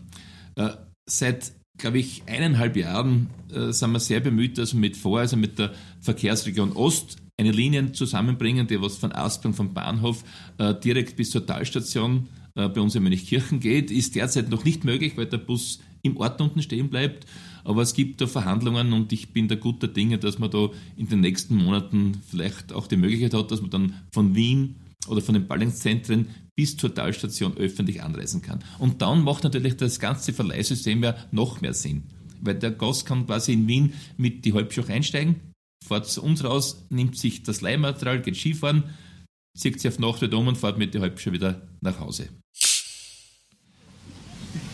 seit, glaube ich, eineinhalb Jahren äh, sind wir sehr bemüht, dass wir mit vor, also mit der Verkehrsregion Ost, eine Linie zusammenbringen, die was von Aspern vom Bahnhof äh, direkt bis zur Talstation äh, bei uns in Mönchkirchen geht, ist derzeit noch nicht möglich, weil der Bus im Ort unten stehen bleibt. Aber es gibt da Verhandlungen und ich bin da guter Dinge, dass man da in den nächsten Monaten vielleicht auch die Möglichkeit hat, dass man dann von Wien oder von den Ballungszentren bis zur Talstation öffentlich anreisen kann. Und dann macht natürlich das ganze Verleihsystem ja noch mehr Sinn. Weil der Gast kann quasi in Wien mit die Halbschuch einsteigen, fährt zu uns raus, nimmt sich das Leihmaterial, geht Skifahren, zieht sich auf Nacht wieder um und fährt mit der Halbschuh wieder nach Hause.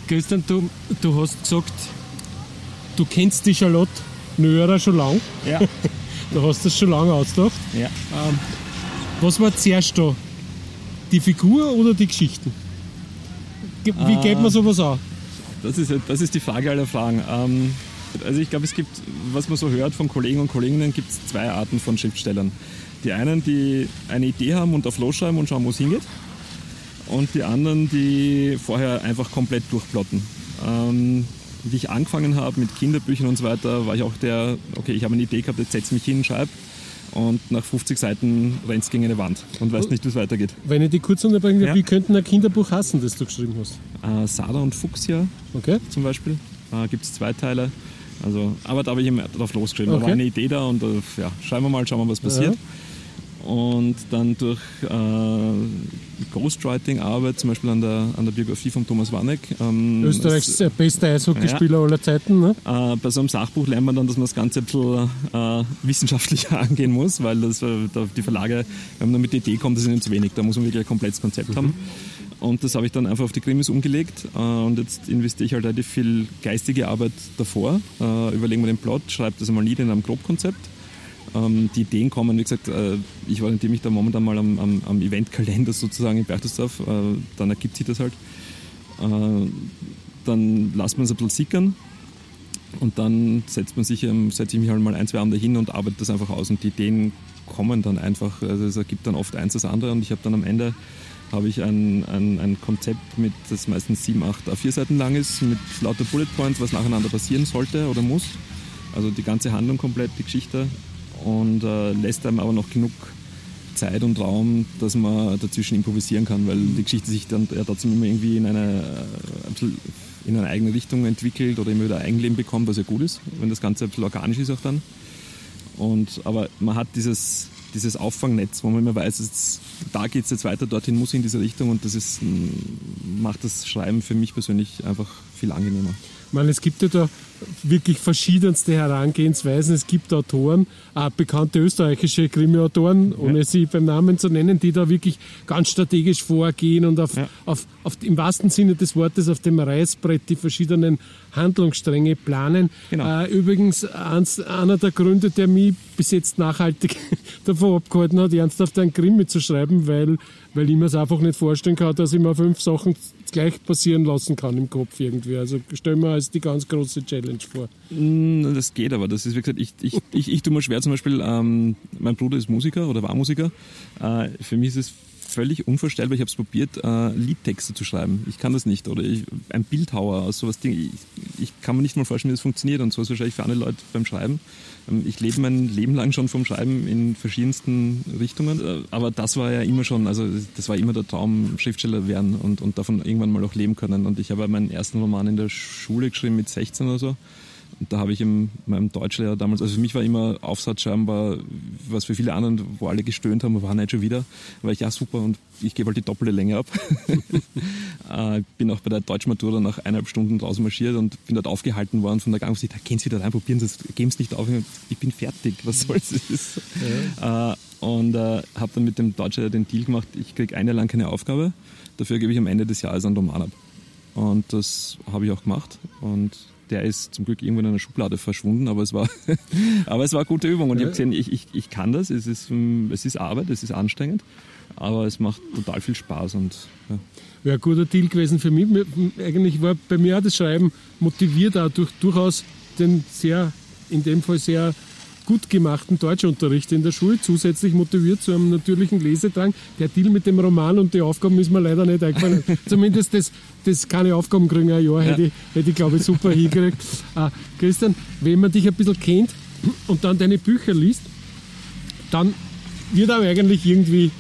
Christian, du, du hast gesagt, du kennst die Charlotte Nörer schon lang. Ja. Du hast das schon lange ausgedacht. ja. Ähm, was war zuerst da? Die Figur oder die Geschichten? Ge- Wie Ah. geht man sowas an? Das ist, das ist die Frage aller Fragen. Ähm, also ich glaube, es gibt, was man so hört von Kollegen und Kolleginnen, gibt es zwei Arten von Schriftstellern. Die einen, die eine Idee haben und auf losschreiben und schauen, wo es hingeht. Und die anderen, die vorher einfach komplett durchplotten. Ähm, wie ich angefangen habe mit Kinderbüchern und so weiter, war ich auch der, okay, ich habe eine Idee gehabt, jetzt setze mich hin, schreibe. Und nach 50 Seiten rennst gegen eine Wand und weißt nicht, wie es weitergeht. Wenn ich die kurz unterbrechen darf, Ja. wie könnte ein Kinderbuch hassen, das du geschrieben hast? Äh, Sada und Fuchsia Okay? zum Beispiel. Äh, Gibt es zwei Teile. Also, aber da habe ich immer drauf losgeschrieben. Da Okay. war eine Idee da und äh, ja, schauen wir mal, schauen wir, was passiert. Und dann durch äh, Ghostwriting-Arbeit, zum Beispiel an der, an der Biografie von Thomas Warneck. Ähm, Österreichs äh, bester Eishockeyspieler aller Zeiten. Ne? äh, bei so einem Sachbuch lernt man dann, dass man das Ganze ein bisschen äh, wissenschaftlicher angehen muss, weil das, äh, die Verlage, wenn man mit der Idee kommt, das ist ihnen zu wenig. Da muss man wirklich ein komplettes Konzept haben. Und das habe ich dann einfach auf die Krimis umgelegt. Äh, und jetzt investiere ich halt relativ viel geistige Arbeit davor. Überlegen wir den Plot, schreibe das einmal nieder in einem Grobkonzept. Ähm, die Ideen kommen, wie gesagt, äh, ich orientiere mich da momentan mal am, am, am Eventkalender sozusagen in Berchtesdorf. Äh, dann ergibt sich das halt. Äh, dann lässt man es ein bisschen sickern und dann setzt man sich, ähm, setze ich mich halt mal ein, zwei Abende hin und arbeite das einfach aus und die Ideen kommen dann einfach, also es ergibt dann oft eins das andere und ich habe dann am Ende habe ich ein, ein, ein Konzept mit, das meistens sieben, acht A4 Seiten lang ist, mit lauter Bullet Points, was nacheinander passieren sollte oder muss. Also die ganze Handlung komplett, die Geschichte und äh, lässt einem aber noch genug Zeit und Raum, dass man dazwischen improvisieren kann, weil die Geschichte sich dann ja trotzdem immer irgendwie in eine, äh, in eine eigene Richtung entwickelt oder immer wieder Eigenleben bekommt, was ja gut ist, wenn das Ganze ein bisschen organisch ist auch dann. Und, aber man hat dieses, dieses Auffangnetz, wo man immer weiß, jetzt, da geht es jetzt weiter, dorthin muss ich in diese Richtung und das ist, macht das Schreiben für mich persönlich einfach viel angenehmer. Ich meine, es gibt ja da wirklich verschiedenste Herangehensweisen. Es gibt Autoren, auch bekannte österreichische Krimi-Autoren, ohne sie beim Namen zu nennen, die da wirklich ganz strategisch vorgehen und auf, Ja. auf, auf, im wahrsten Sinne des Wortes auf dem Reißbrett die verschiedenen Handlungsstränge planen. Genau. Äh, übrigens, eins, einer der Gründe, der mich bis jetzt nachhaltig davon abgehalten hat, ernsthaft einen Krimi zu schreiben, weil, weil ich mir es einfach nicht vorstellen kann, dass ich mir fünf Sachen gleich passieren lassen kann im Kopf irgendwie. Also stell mir als die ganz große Challenge vor. Mm, Das geht aber. Das ist, wie gesagt, ich, ich, ich, ich tue mir schwer zum Beispiel, ähm, mein Bruder ist Musiker oder war Musiker. Äh, für mich ist es völlig unvorstellbar. Ich habe es probiert, äh, Liedtexte zu schreiben. Ich kann das nicht. Oder ich, ein Bildhauer aus sowas. Ding. Ich, ich kann mir nicht mal vorstellen, wie das funktioniert. Und so ist wahrscheinlich für andere Leute beim Schreiben. Ähm, Ich lebe mein Leben lang schon vom Schreiben in verschiedensten Richtungen. Äh, Aber das war ja immer schon, also das war immer der Traum, Schriftsteller werden und, und davon irgendwann mal auch leben können. Und ich habe meinen ersten Roman in der Schule geschrieben mit 16 oder so. Und da habe ich in meinem Deutschlehrer damals, also für mich war immer Aufsatzschreiben, war, was für viele anderen, wo alle gestöhnt haben, war nicht schon wieder, war ich ja super und ich gebe halt die doppelte Länge ab. äh, bin auch bei der Deutschmatura nach eineinhalb Stunden draußen marschiert und bin dort aufgehalten worden von der Gang. Ich dachte, gehen Sie wieder rein, probieren Sie es, geben Sie nicht auf, ich bin fertig, was soll's. Das ist, äh, und äh, habe dann mit dem Deutschlehrer den Deal gemacht, ich kriege ein Jahr lang keine Aufgabe, dafür gebe ich am Ende des Jahres einen Roman ab. Und das habe ich auch gemacht. Und der ist zum Glück irgendwo in einer Schublade verschwunden, aber es war, aber es war eine gute Übung. Und ich habe gesehen, ich, ich, ich kann das. Es ist, ähm, es ist Arbeit, es ist anstrengend, aber es macht total viel Spaß. Und ja. Wäre ein guter Deal gewesen für mich. Eigentlich war bei mir auch das Schreiben motiviert auch durch durchaus den sehr, in dem Fall sehr gut gemachten Deutschunterricht in der Schule, zusätzlich motiviert zu einem natürlichen Lesedrang. Der Deal mit dem Roman und die Aufgaben ist mir leider nicht eingefallen. Zumindest das, das keine Aufgaben kriegen, ein Jahr hätte ich, hätte ich glaube ich, super hingekriegt. Ah, Christian, wenn man dich ein bisschen kennt und dann deine Bücher liest, dann wird auch eigentlich irgendwie,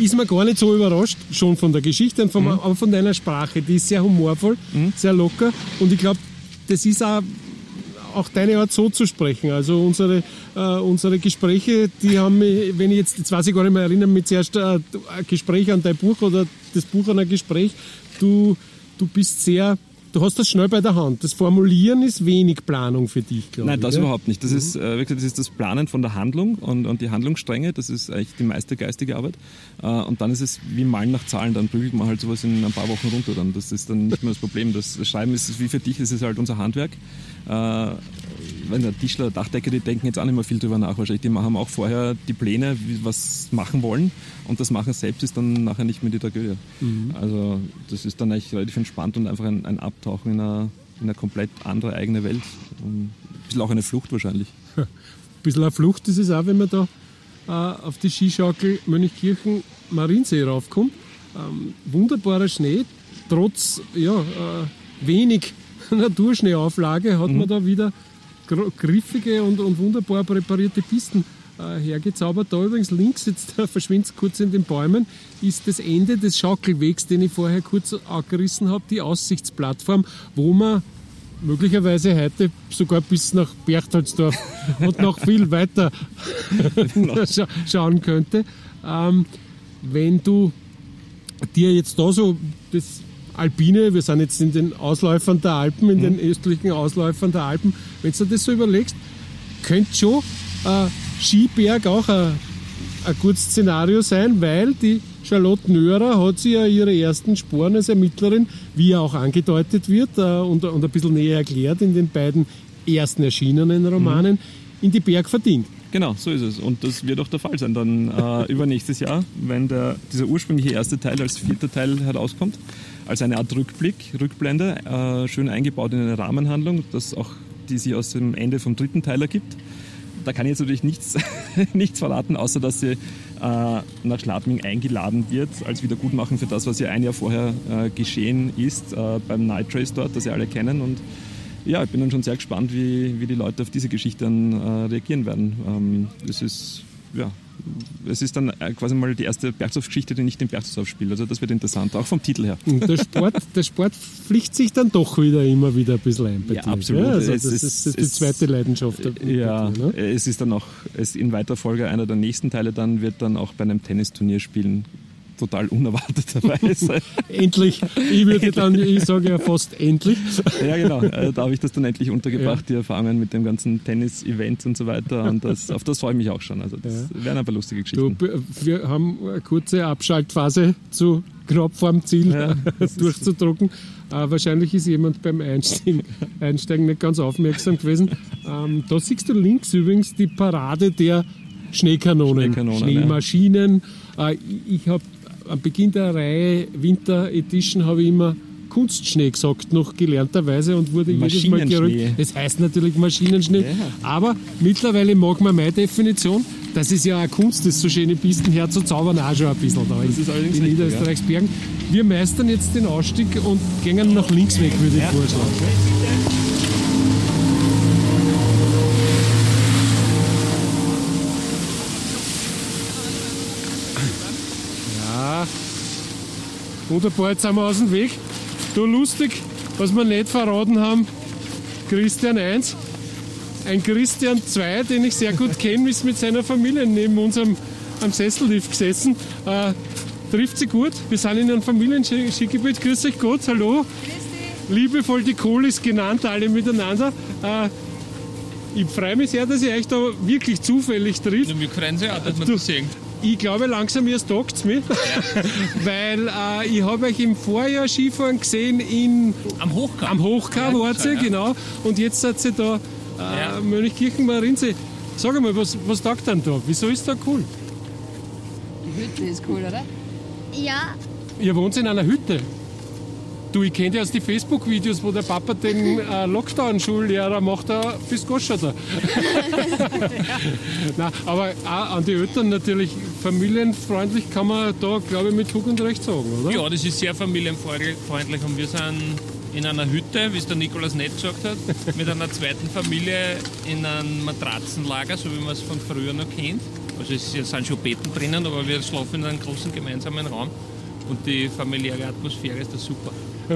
ist man gar nicht so überrascht, schon von der Geschichte, und vom, aber von deiner Sprache. Die ist sehr humorvoll, sehr locker und ich glaube, das ist auch auch deine Art so zu sprechen. Also unsere, äh, unsere Gespräche, die haben mich, wenn ich jetzt, jetzt weiß ich gar nicht mehr erinnern, mit zuerst äh, ein Gespräch an dein Buch oder das Buch an ein Gespräch. Du, du bist sehr du hast das schnell bei der Hand. Das Formulieren ist wenig Planung für dich, glaube ich. Nein, das ja? überhaupt nicht. Das, mhm. ist, äh, wirklich, das ist das Planen von der Handlung und, und die Handlungsstränge. Das ist eigentlich die meiste geistige Arbeit. Äh, und dann ist es wie Malen nach Zahlen. Dann prügelt man halt sowas in ein paar Wochen runter. Dann. Das ist dann nicht mehr das Problem. Das Schreiben ist wie für dich, das ist halt unser Handwerk. Äh, wenn der Tischler, Dachdecker, die denken jetzt auch nicht mehr viel drüber nach wahrscheinlich. Die haben auch vorher die Pläne, wie, was machen wollen und das Machen selbst ist dann nachher nicht mehr die Tragödie. Mhm. Also das ist dann eigentlich relativ entspannt und einfach ein, ein Abtauchen in eine, in eine komplett andere eigene Welt. Und ein bisschen auch eine Flucht wahrscheinlich. ein bisschen eine Flucht ist es auch, wenn man da äh, auf die Skischaukel Mönchkirchen Mariensee raufkommt. Ähm, wunderbarer Schnee, trotz ja, äh, wenig Naturschneeauflage hat mhm. man da wieder griffige und, und wunderbar präparierte Pisten äh, hergezaubert. Da übrigens links, jetzt verschwindet es kurz in den Bäumen, ist das Ende des Schaukelwegs, den ich vorher kurz angerissen habe, die Aussichtsplattform, wo man möglicherweise heute sogar bis nach Berchtoldsdorf und noch viel weiter scha schauen könnte. Ähm, wenn du dir jetzt da so das Alpine, wir sind jetzt in den Ausläufern der Alpen, in mhm. den östlichen Ausläufern der Alpen, wenn du das so überlegst, könnte schon äh, Skiberg auch ein, ein gutes Szenario sein, weil die Charlotte Nörer hat sie ja ihre ersten Sporen als Ermittlerin, wie auch angedeutet wird äh, und, und ein bisschen näher erklärt in den beiden ersten erschienenen Romanen, mhm. in die Berg verdient. Genau, so ist es. Und das wird auch der Fall sein dann äh, übernächstes Jahr, wenn der, dieser ursprüngliche erste Teil als vierter Teil herauskommt als eine Art Rückblick, Rückblende, äh, schön eingebaut in eine Rahmenhandlung, das auch, die sich aus dem Ende vom dritten Teil ergibt. Da kann ich jetzt natürlich nichts, nichts verraten, außer dass sie äh, nach Schladming eingeladen wird als Wiedergutmachen für das, was ja ein Jahr vorher äh, geschehen ist äh, beim Night Race dort, das sie alle kennen. Und ja, ich bin dann schon sehr gespannt, wie, wie die Leute auf diese Geschichte dann äh, reagieren werden. Ähm, es ist ja, es ist dann äh, quasi mal die erste Bergdorf-Geschichte, die nicht im Bergdorf spielt. Also das wird interessant, auch vom Titel her. Und der Sport, der Sport pflicht sich dann doch wieder immer wieder ein bisschen ein bei ja, dir. Absolut. Ja, also das, ist, ist, die zweite Leidenschaft. Ja, dir, ne? es ist dann auch es in weiter Folge einer der nächsten Teile dann wird dann auch bei einem Tennisturnier spielen total unerwarteterweise. endlich. Ich würde dann, ich sage ja fast endlich. ja, genau. Äh, da habe ich das dann endlich untergebracht, ja. die Erfahrungen mit dem ganzen Tennis-Event und so weiter. Und das, auf das freue ich mich auch schon. Also das ja. wären aber lustige Geschichten. Du, wir haben eine kurze Abschaltphase zu knapp vorm Ziel ja, durchzudrucken. Äh, wahrscheinlich ist jemand beim Einsteigen, Einsteigen nicht ganz aufmerksam gewesen. Ähm, da siehst du links übrigens die Parade der Schneekanonen, Schneekanonen Schneemaschinen. Ja. Äh, ich habe am Beginn der Reihe Winter Edition habe ich immer Kunstschnee gesagt, noch gelernterweise und wurde jedes Mal gerückt. Das heißt natürlich Maschinenschnee. Ja. Aber mittlerweile mag man meine Definition, das ist ja eine Kunst, das so schöne Pisten herzuzaubern, auch schon ein bisschen da das ist allerdings in Niederösterreichs Bergen. Wir meistern jetzt den Ausstieg und gehen nach links weg, würde ich ja. vorschlagen. Wunderbar, jetzt sind wir aus dem Weg. Du lustig, was wir nicht verraten haben, Christian 1. Ein Christian 2, den ich sehr gut kenne, ist mit seiner Familie neben uns am, am Sessellift gesessen. Äh, trifft sie gut. Wir sind in einem Familienskigebiet. Grüß euch Gott, hallo. Liebevoll die Kohlis genannt, alle miteinander. Äh, ich freue mich sehr, dass ihr euch da wirklich zufällig trifft. Ja, wir freuen uns auch, dass wir das sehen. Ich glaube langsam, ihr tagt es mich. Weil äh, ich habe euch im Vorjahr Skifahren gesehen in, am Hochkar. Am Hochkar ja, wart ihr, ja. genau. Und jetzt seid ihr da äh, ja. Mönchkirchen Marinsee. Sag mal, was, was taugt denn da? Wieso ist da cool? Die Hütte ist cool, oder? Ja. Ihr wohnt in einer Hütte? Du, ich kenne ja aus den Facebook-Videos, wo der Papa den äh, Lockdown-Schullehrer macht, da bis Goscha da. Nein, aber auch an die Eltern natürlich familienfreundlich kann man da, glaube ich, mit Fug und Recht sagen, oder? Ja, das ist sehr familienfreundlich und wir sind in einer Hütte, wie es der Nikolaus Nett gesagt hat, mit einer zweiten Familie in einem Matratzenlager, so wie man es von früher noch kennt. Also es sind schon Betten drinnen, aber wir schlafen in einem großen gemeinsamen Raum und die familiäre Atmosphäre ist da super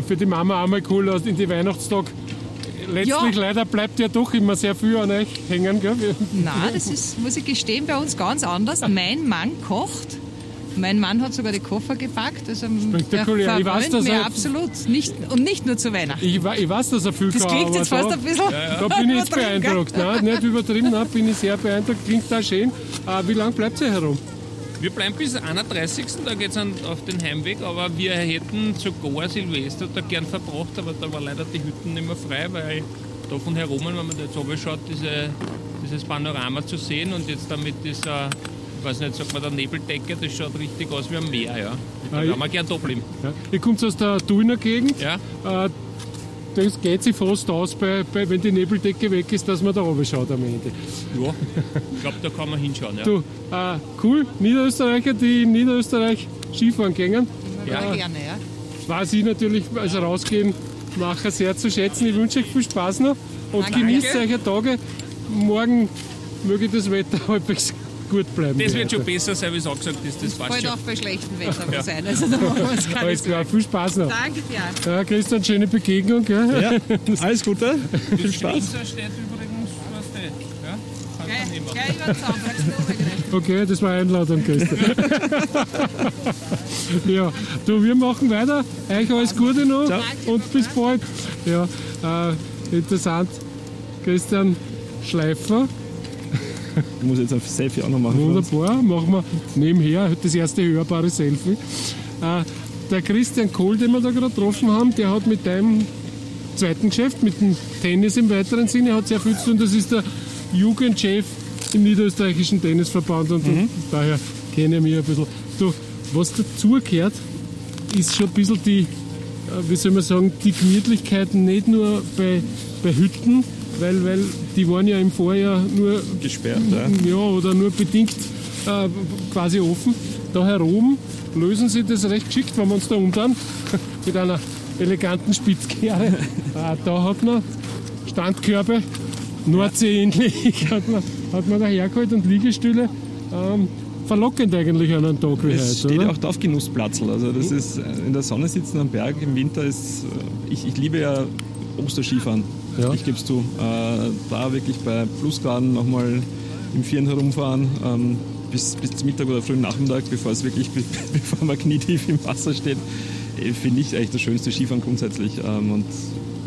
für die Mama einmal cool, in die Weihnachtstage letztlich Ja. leider bleibt ja doch immer sehr viel an euch hängen, gell? Nein, das ist, muss ich gestehen, bei uns ganz anders. Mein Mann kocht. Mein Mann hat sogar die Koffer gepackt. Also Spektakulär. Ich weiß, dass er- absolut. Nicht, und nicht nur zu Weihnachten. Ich, ich weiß, dass er viel Das klingt jetzt da, fast ein bisschen da bin ich jetzt beeindruckt. Nein, nicht übertrieben, nein, bin ich sehr beeindruckt. Klingt da schön. Äh, wie lange bleibt ihr herum? Wir bleiben bis 31. Da geht es auf den Heimweg, aber wir hätten sogar Silvester da gern verbracht, aber da war leider die Hütten nicht mehr frei, weil da von herum, wenn man da jetzt oben schaut, diese, dieses Panorama zu sehen und jetzt dann mit dieser, ich weiß nicht, sagt man da Nebeldecke, das schaut richtig aus wie ein Meer, ja. Da Ah, wir gern da bleiben. Ja. Ihr kommt aus der Thuner Gegend. Ja, Äh, das geht sich fast aus, bei, bei, wenn die Nebeldecke weg ist, dass man da oben schaut am Ende. ja. ich glaube, da kann man hinschauen, ja. Du, äh, cool, Niederösterreicher, die in Niederösterreich Skifahren gehen. Ja, Ja. gerne, ja. Weiß ich natürlich als Rausgehen mache sehr zu schätzen. Ich wünsche euch viel Spaß noch und Danke. genießt eure Tage. Morgen möge das Wetter halbwegs gut bleiben. Das wird heute. schon besser sein, wie es angesagt ist, das passt schon. auch bei schlechtem Wetter sein. Also da machen wir Alles klar, viel Spaß noch. Danke dir. Ja, Christian, schöne Begegnung. Gell? Ja, alles Gute. Viel Spaß. Steht übrigens, was der, ja? Über den Zaun, du, oder? Okay, das war Einladung, Christian. ja, du, wir machen weiter. Euch alles Gute noch und bis bald. Ja, äh, interessant. Christian Schleifer, Ich muss jetzt ein Selfie auch noch machen. wunderbar. Machen wir nebenher das erste hörbare Selfie. Äh, der Christian Kohl, den wir da gerade getroffen haben, der hat mit deinem zweiten Geschäft, mit dem Tennis im weiteren Sinne, hat sehr viel zu tun. Das ist der Jugendchef im Niederösterreichischen Tennisverband und, und daher kenne ich mich ein bisschen. Du, was dazugehört, ist schon ein bisschen die, äh, wie soll man sagen, die Gemütlichkeit nicht nur bei, bei Hütten, weil, weil die waren ja im Vorjahr nur Gesperrt, ja. ja, oder nur bedingt äh, quasi offen. Da herum lösen sie das recht geschickt, wenn wir uns da umdrehen, mit einer eleganten Spitzkehre. äh, da hat man Standkörbe, Nordsee-ähnlich, hat man, hat man da hergeholt und Liegestühle. Ähm, verlockend eigentlich an einem Tag wie Es heute, steht oder? auch drauf Genussplatzel. Also das ist äh, in der Sonne sitzen am Berg im Winter ist. äh, Ich, ich liebe ja Osterskifahren. Ja. Ich gebe es zu. Äh, da wirklich bei Plusgraden nochmal im Vieren herumfahren. Ähm, bis, bis zum Mittag oder frühen Nachmittag, bevor es wirklich, bevor man knietief im Wasser steht, äh, finde ich eigentlich das schönste Skifahren grundsätzlich. Ähm, und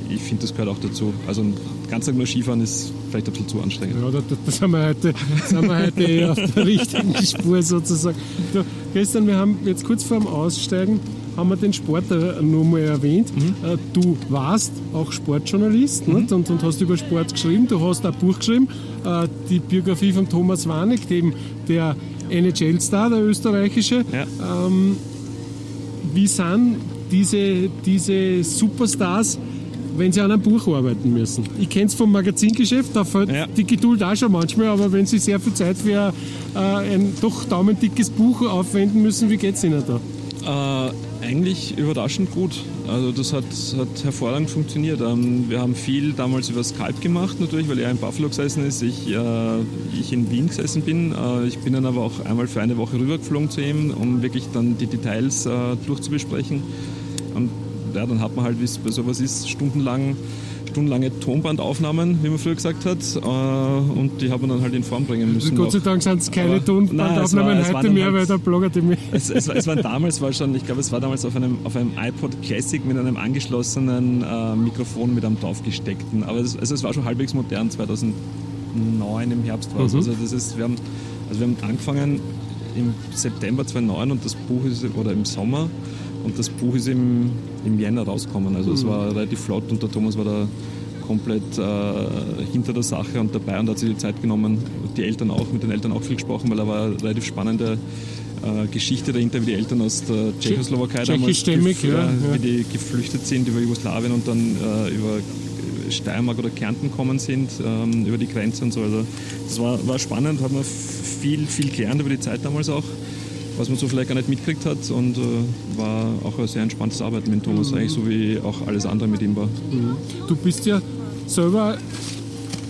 ich finde, das gehört auch dazu. Also den ganzen Tag nur Skifahren ist vielleicht ein bisschen zu anstrengend. Ja, da, da, da sind wir heute, sind wir heute eh auf der richtigen Spur sozusagen. Du, Christian, wir haben jetzt kurz vor dem Aussteigen haben wir den Sport äh, nur mal erwähnt. Äh, Du warst auch Sportjournalist nicht? Und, und hast über Sport geschrieben. Du hast ein Buch geschrieben, äh, die Biografie von Thomas Warnig, dem der NHL-Star, der österreichische. Ja. Wie sind diese, diese Superstars, wenn sie an einem Buch arbeiten müssen? Ich kenne es vom Magazingeschäft, da fällt Ja. die Geduld auch schon manchmal, aber wenn sie sehr viel Zeit für äh, ein doch daumendickes Buch aufwenden müssen, wie geht es ihnen da? Äh, eigentlich überraschend gut. Also das hat, hat hervorragend funktioniert. Ähm, wir haben viel damals über Skype gemacht natürlich, weil er in Buffalo gesessen ist, ich, äh, ich in Wien gesessen bin. Äh, ich bin dann aber auch einmal für eine Woche rübergeflogen zu ihm, um wirklich dann die Details äh, durchzubesprechen. Und ja, dann hat man halt, wie es bei sowas ist, stundenlang stundenlange Tonbandaufnahmen, wie man früher gesagt hat, äh, und die haben wir dann halt in Form bringen müssen. Gott sei. Dank sind es keine Tonbandaufnahmen heute mehr, halt- weil der Blogger die mehr. Es, es, es war damals war schon, ich glaube, es war damals auf einem, auf einem iPod Classic mit einem angeschlossenen äh, Mikrofon mit einem draufgesteckten. Aber es, also es war schon halbwegs modern, 2009 im Herbst war es. Mhm. Also, das ist, wir, haben, also wir haben angefangen im September 2009 und das Buch ist, oder im Sommer und das Buch ist im, im Jänner rausgekommen. Also es war relativ flott und der Thomas war da komplett äh, hinter der Sache und dabei und hat sich die Zeit genommen. Die Eltern auch, mit den Eltern auch viel gesprochen, weil er war eine relativ spannende äh, Geschichte dahinter, wie die Eltern aus der Tschechoslowakei damals gef- ja, ja. wie die geflüchtet sind über Jugoslawien und dann äh, über Steiermark oder Kärnten kommen sind, ähm, über die Grenze und so. Also das war, war spannend, hat man viel, viel gelernt über die Zeit damals auch, was man so vielleicht gar nicht mitgekriegt hat und äh, war auch ein sehr entspanntes Arbeiten mit Thomas, eigentlich so wie auch alles andere mit ihm war. Du bist ja selber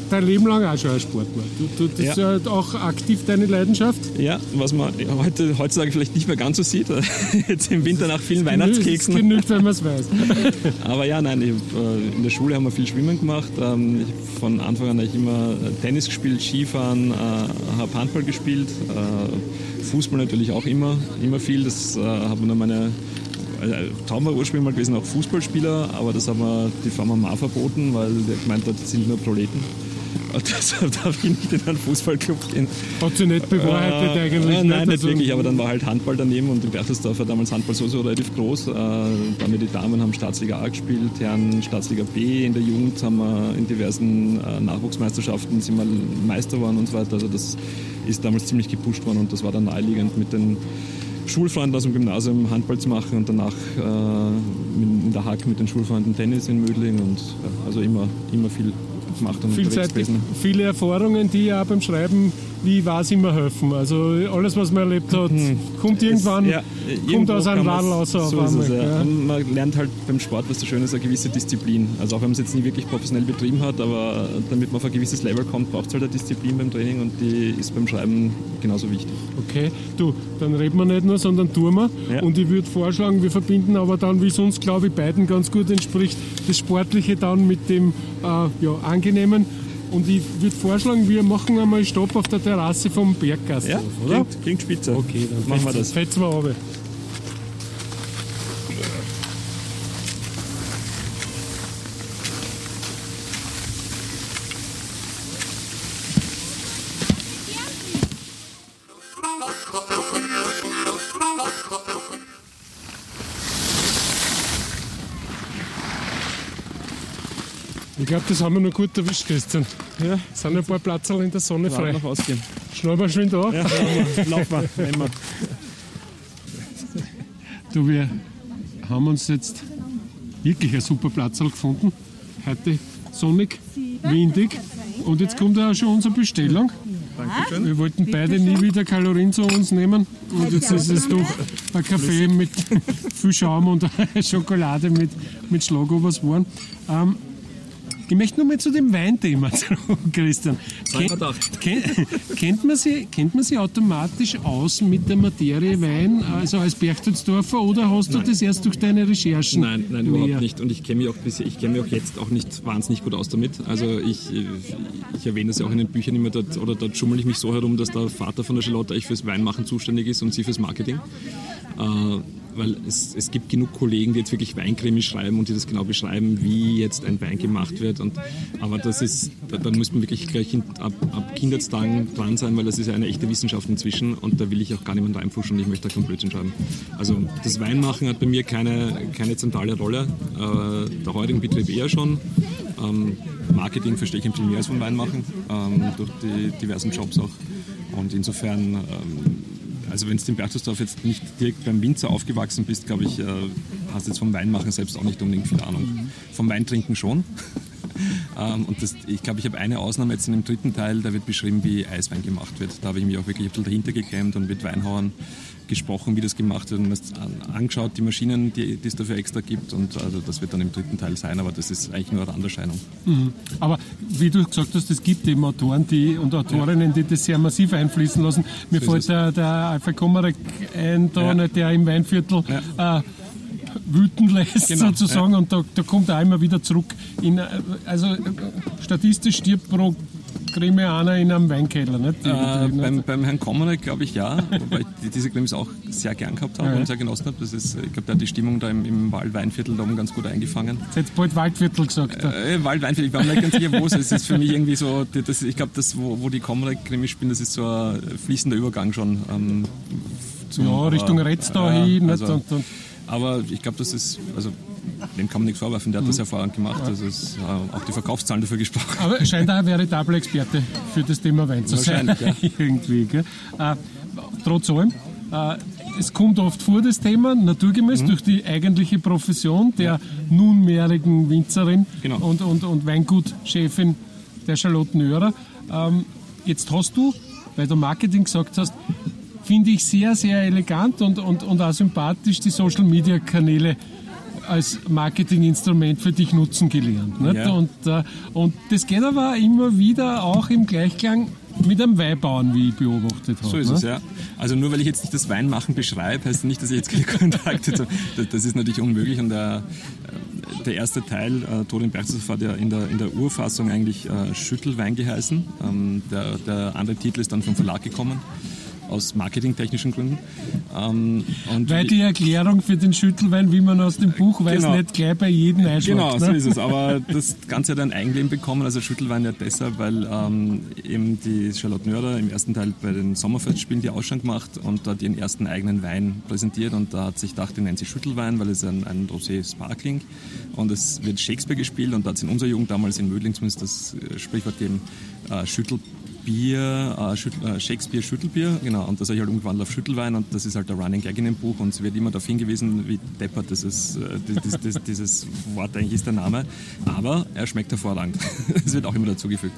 dein Leben lang auch schon ein Sportler. Du, du, das Ja. ist ja auch aktiv deine Leidenschaft. Ja, was man heute, heutzutage vielleicht nicht mehr ganz so sieht. Jetzt im Winter nach vielen Weihnachtskeksen. Das genügt, wenn man es weiß. Aber ja, nein, ich, äh, in der Schule haben wir viel Schwimmen gemacht. Ähm, ich, von Anfang an habe ich immer äh, Tennis gespielt, Skifahren, äh, habe Handball gespielt, Fußball natürlich auch immer, immer viel. Das haben wir meine Traum war ursprünglich mal gewesen, auch Fußballspieler, aber das haben wir die Firma Ma verboten, weil der gemeint hat, das sind nur Proleten. Und deshalb darf ich nicht in einen Fußballclub gehen. Hat sich nicht bewahrheitet Äh, eigentlich. äh, nein, nicht Also, wirklich, aber dann war halt Handball daneben und in Berchtesdorf war damals Handball so, so relativ groß. Äh, wir die Damen haben Staatsliga A gespielt, Herren Staatsliga B. In der Jugend haben wir in diversen äh, Nachwuchsmeisterschaften sind wir Meister geworden und so weiter. Also das ist damals ziemlich gepusht worden und das war dann naheliegend mit den Schulfreunden aus dem Gymnasium Handball zu machen und danach äh, in der Hack mit den Schulfreunden Tennis in Mödling und ja, also immer, immer viel gemacht und Vielseitig, viele Erfahrungen, die ja auch beim Schreiben, wie weiß immer helfen. Also alles, was man erlebt hat, kommt irgendwann, Hm. Ja, kommt aus einem Radl raus so es, ja. man lernt halt beim Sport, was so schön ist, eine gewisse Disziplin. Also auch wenn man es jetzt nie wirklich professionell betrieben hat, aber damit man auf ein gewisses Level kommt, braucht es halt eine Disziplin beim Training und die ist beim Schreiben genauso wichtig. Okay, du, dann reden wir nicht nur, sondern tun wir. Ja. Und ich würde vorschlagen, wir verbinden aber dann, wie es uns, glaube ich, beiden ganz gut entspricht, das Sportliche dann mit dem äh, ja, Angenehmen. Und ich würde vorschlagen, wir machen einmal Stopp auf der Terrasse vom Berggasthof, Ja, oder? klingt, klingt spitze. Okay, dann machen wir das. Fetzen wir runter. Das haben wir noch gut erwischt, Christian. Ja, Es sind ein paar Platzerl in der Sonne frei. noch ausgehen. Schnell mal schön da. Ja, lauf mal, nehmen wir. Du, wir haben uns jetzt wirklich ein super Platz gefunden. Heute sonnig, windig. Und jetzt kommt auch schon unsere Bestellung. Dankeschön. Wir wollten beide nie wieder Kalorien zu uns nehmen. Und jetzt ist es doch ein Kaffee mit viel Schaum und Schokolade mit, mit Schlagobers geworden. Ähm, ich möchte nur mal zu dem Weinthema zurück, Christian. gedacht. kennt, kennt, man sie, kennt man sie automatisch aus mit der Materie Wein, also als Berchtesdorfer, oder hast du das erst durch deine Recherchen? Nein, nein, mehr? überhaupt nicht. Und ich kenne mich auch bisher, ich kenne mich auch jetzt auch nicht wahnsinnig gut aus damit. Also ich, ich erwähne das ja auch in den Büchern immer, dort, oder dort schummel ich mich so herum, dass der Vater von der Charlotte eigentlich fürs Weinmachen zuständig ist und sie fürs Marketing. Äh, weil es, es gibt genug Kollegen, die jetzt wirklich Weinkrimis schreiben und die das genau beschreiben, wie jetzt ein Wein gemacht wird. Und, aber das ist, da, da muss man wirklich gleich in, ab, ab Kindheitstagen dran sein, weil das ist ja eine echte Wissenschaft inzwischen und da will ich auch gar niemand reinfuschen und ich möchte da keinen Blödsinn schreiben. Also das Weinmachen hat bei mir keine, keine zentrale Rolle. Äh, der heutigen Betrieb eher schon. Ähm, Marketing verstehe ich ein bisschen mehr als vom Weinmachen, ähm, durch die diversen Jobs auch. Und insofern ähm, also wenn du in Berchtesdorf jetzt nicht direkt beim Winzer aufgewachsen bist, glaube ich, äh, hast du jetzt vom Weinmachen selbst auch nicht unbedingt viel Ahnung. Vom Weintrinken schon. Ähm, und das, ich glaube, ich habe eine Ausnahme jetzt in dem dritten Teil, da wird beschrieben, wie Eiswein gemacht wird. Da habe ich mich auch wirklich ein bisschen dahinter geklemmt und mit Weinhauern gesprochen, wie das gemacht wird und das an- angeschaut, die Maschinen, die, die es dafür extra gibt. Und also das wird dann im dritten Teil sein, aber das ist eigentlich nur eine Randerscheinung. Aber wie du gesagt hast, es gibt eben Autoren die, und Autorinnen, die das sehr massiv einfließen lassen. Mir So fällt der, der Alfred Komarek ein, da, Ja. der im Weinviertel äh, wüten lässt Genau, sozusagen und da, da kommt er auch immer wieder zurück. In, äh, also äh, statistisch stirbt pro Creme einer in einem Weinkeller. Nicht? Äh, die- nicht? beim, beim Herrn Kommoner glaube ich ja, wobei ich die- diese Cremes auch sehr gern gehabt habe Ja, ja. und sehr genossen habe. Das ist, ich glaube, der hat die Stimmung da im, im Waldweinviertel da oben ganz gut eingefangen. Jetzt hätte bald Waldviertel gesagt. da. Äh, Waldweinviertel, ich war mir nicht ganz sicher, wo es ist. Es ist für mich irgendwie so, das, ich glaube, das, wo, wo die Kommoner Cremes spielen, das ist so ein fließender Übergang schon. Ähm, zum- ja, Richtung äh, Retzau ja, hin. Also- und, und, Aber ich glaube, das ist, also dem kann man nichts vorwerfen, der hat Mhm. das hervorragend gemacht. Das ist äh, auch die Verkaufszahlen dafür gesprochen. Aber scheint auch ein veritabler Experte für das Thema Wein zu sein. Wahrscheinlich, Irgendwie. Gell? Äh, trotz allem, äh, es kommt oft vor, das Thema, naturgemäß Mhm. durch die eigentliche Profession der nunmehrigen Winzerin Genau. und, und, und Weingutchefin der Charlotte Nörer. Ähm, jetzt hast du, weil du Marketing gesagt hast, finde ich sehr, sehr elegant und, und, und auch sympathisch die Social-Media-Kanäle als Marketinginstrument für dich nutzen gelernt. Nicht? Ja. Und, äh, und das geht aber immer wieder auch im Gleichklang mit einem Weinbauern, wie ich beobachtet habe. So ist ne? es, ja. Also nur weil ich jetzt nicht das Weinmachen beschreibe, heißt nicht, dass ich jetzt keine Kontakte habe. Das, das ist natürlich unmöglich und der, der erste Teil, äh, Tod im Berchtesgaden, hat ja in der, in der Urfassung eigentlich äh, Schüttelwein geheißen. Ähm, der, der andere Titel ist dann vom Verlag gekommen, aus marketingtechnischen Gründen. Ähm, und Weil die Erklärung für den Schüttelwein, wie man aus dem Buch weiß, Genau. nicht gleich bei jedem einschlägt. Genau, so ne? ist es. Aber das Ganze hat ein Eigenleben bekommen, also Schüttelwein ja deshalb, weil ähm, eben die Charlotte Nörder im ersten Teil bei den Sommerfestspielen die Ausschank gemacht und dort ihren ersten eigenen Wein präsentiert und da hat sich gedacht, den nennt sie Schüttelwein, weil es ein, ein Rosé Sparkling und es wird Shakespeare gespielt und da hat es in unserer Jugend damals in Mödling zumindest das äh, Sprichwort gegeben, äh, Schüttel Bier, äh, äh, Shakespeare Schüttelbier, genau, und das habe ich halt umgewandelt auf Schüttelwein und das ist halt der Running Gag in dem Buch und es wird immer darauf hingewiesen, wie deppert dieses, äh, dieses, dieses, dieses Wort eigentlich ist der Name, aber er schmeckt hervorragend. Es wird auch immer dazugefügt.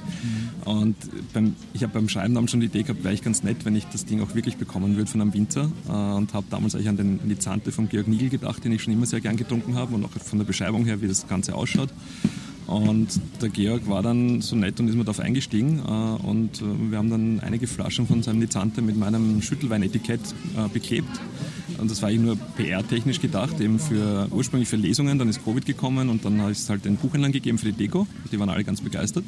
Und beim, ich habe beim Schreiben damals schon die Idee gehabt, wäre ich ganz nett, wenn ich das Ding auch wirklich bekommen würde von einem Winzer äh, und habe damals eigentlich an den Lizante von Georg Nigel gedacht, den ich schon immer sehr gern getrunken habe und auch von der Beschreibung her, wie das Ganze ausschaut. Und der Georg war dann so nett und ist mir darauf eingestiegen. Äh, und äh, wir haben dann einige Flaschen von seinem Lizante mit meinem Schüttelweinetikett äh, beklebt. Und das war eigentlich nur PR-technisch gedacht, eben für ursprünglich für Lesungen. Dann ist Covid gekommen und dann ist es halt den Buchhändlern gegeben für die Deko. Die waren alle ganz begeistert.